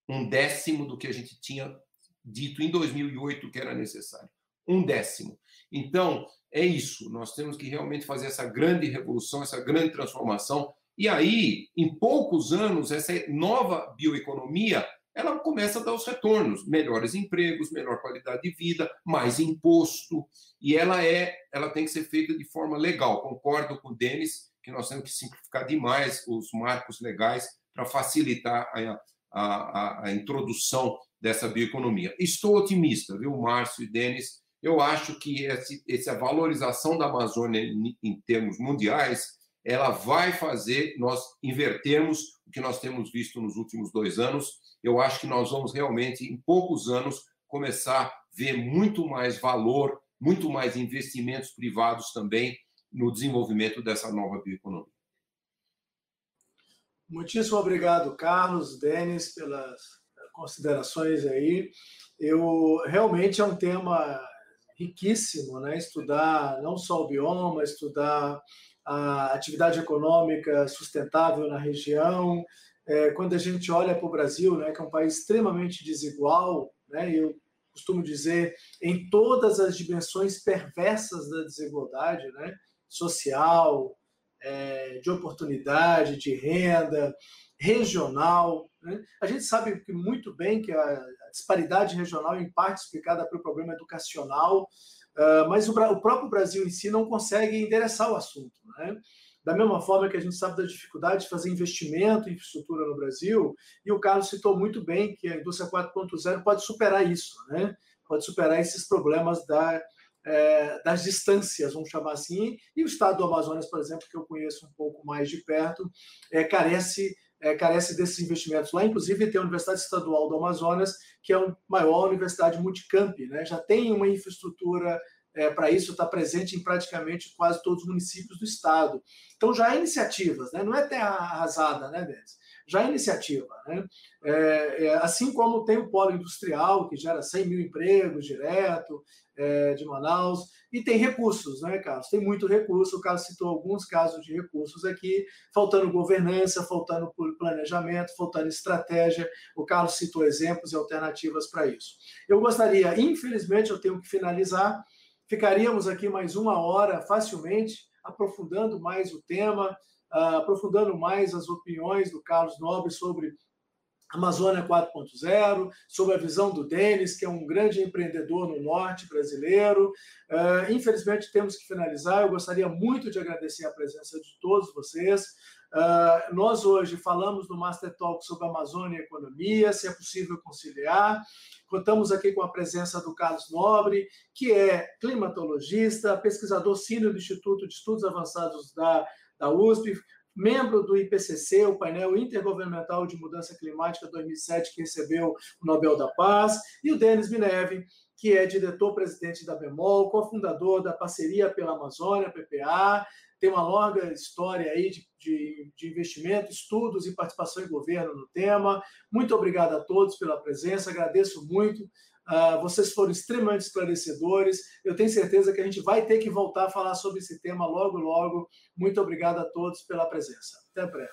[SPEAKER 2] Um décimo do que a gente tinha dito em 2008 que era necessário. Um décimo. Então, é isso. Nós temos que realmente fazer essa grande revolução, essa grande transformação. E aí, em poucos anos, essa nova bioeconomia ela começa a dar os retornos, melhores empregos, melhor qualidade de vida, mais imposto, e ela é, ela tem que ser feita de forma legal. Concordo com o Denis que nós temos que simplificar demais os marcos legais para facilitar a, a, a, introdução dessa bioeconomia. Estou otimista, viu, Márcio e Denis? Eu acho que essa valorização da Amazônia em, em termos mundiais ela vai fazer nós invertermos o que nós temos visto nos últimos dois anos. Eu acho que nós vamos realmente, em poucos anos, começar a ver muito mais valor, muito mais investimentos privados também no desenvolvimento dessa nova bioeconomia.
[SPEAKER 1] Muitíssimo obrigado, Carlos, Denis, pelas considerações aí. Eu realmente é um tema riquíssimo, né? Estudar não só o bioma, estudar a atividade econômica sustentável na região. É, quando a gente olha para o Brasil, né, que é um país extremamente desigual, né, eu costumo dizer, em todas as dimensões perversas da desigualdade, né, social, é, de oportunidade, de renda, regional. Né? A gente sabe muito bem que a disparidade regional em parte explicada pelo problema educacional, uh, mas o, o, próprio Brasil em si não consegue endereçar o assunto. Né? Da mesma forma que a gente sabe da dificuldade de fazer investimento em infraestrutura no Brasil, e o Carlos citou muito bem que a indústria 4.0 pode superar isso, né? pode superar esses problemas da, é, das distâncias, vamos chamar assim, e o estado do Amazonas, por exemplo, que eu conheço um pouco mais de perto, é, carece é, carece desses investimentos. Lá, inclusive, tem a Universidade Estadual do Amazonas, que é a maior universidade multicamp, né? já tem uma infraestrutura é, para isso, está presente em praticamente quase todos os municípios do estado. Então, já há iniciativas, né? não é terra arrasada, né, Denis? Já há iniciativa. Né? É, é, assim como tem o polo industrial, que gera 100 mil empregos direto, é, de Manaus, e tem recursos, né, Carlos? Tem muito recurso. O Carlos citou alguns casos de recursos aqui, faltando governança, faltando planejamento, faltando estratégia. O Carlos citou exemplos e alternativas para isso. Eu gostaria, infelizmente, eu tenho que finalizar. Ficaríamos aqui mais uma hora facilmente, aprofundando mais o tema, aprofundando mais as opiniões do Carlos Nobre sobre Amazônia 4.0, sobre a visão do Denis, que é um grande empreendedor no norte brasileiro. Uh, infelizmente, temos que finalizar. Eu gostaria muito de agradecer a presença de todos vocês. Uh, nós hoje falamos no Master Talk sobre Amazônia e economia, se é possível conciliar. Contamos aqui com a presença do Carlos Nobre, que é climatologista, pesquisador sênior do Instituto de Estudos Avançados da, da USP, membro do IPCC, o painel intergovernamental de mudança climática 2007, que recebeu o Nobel da Paz, e o Denis Mineve, que é diretor-presidente da Bemol, cofundador da Parceria pela Amazônia, PPA, tem uma longa história aí de, de, de, investimento, estudos e participação em governo no tema. Muito obrigado a todos pela presença, agradeço muito. Uh, vocês foram extremamente esclarecedores. Eu tenho certeza que a gente vai ter que voltar a falar sobre esse tema logo, logo. Muito obrigado a todos pela presença. Até breve.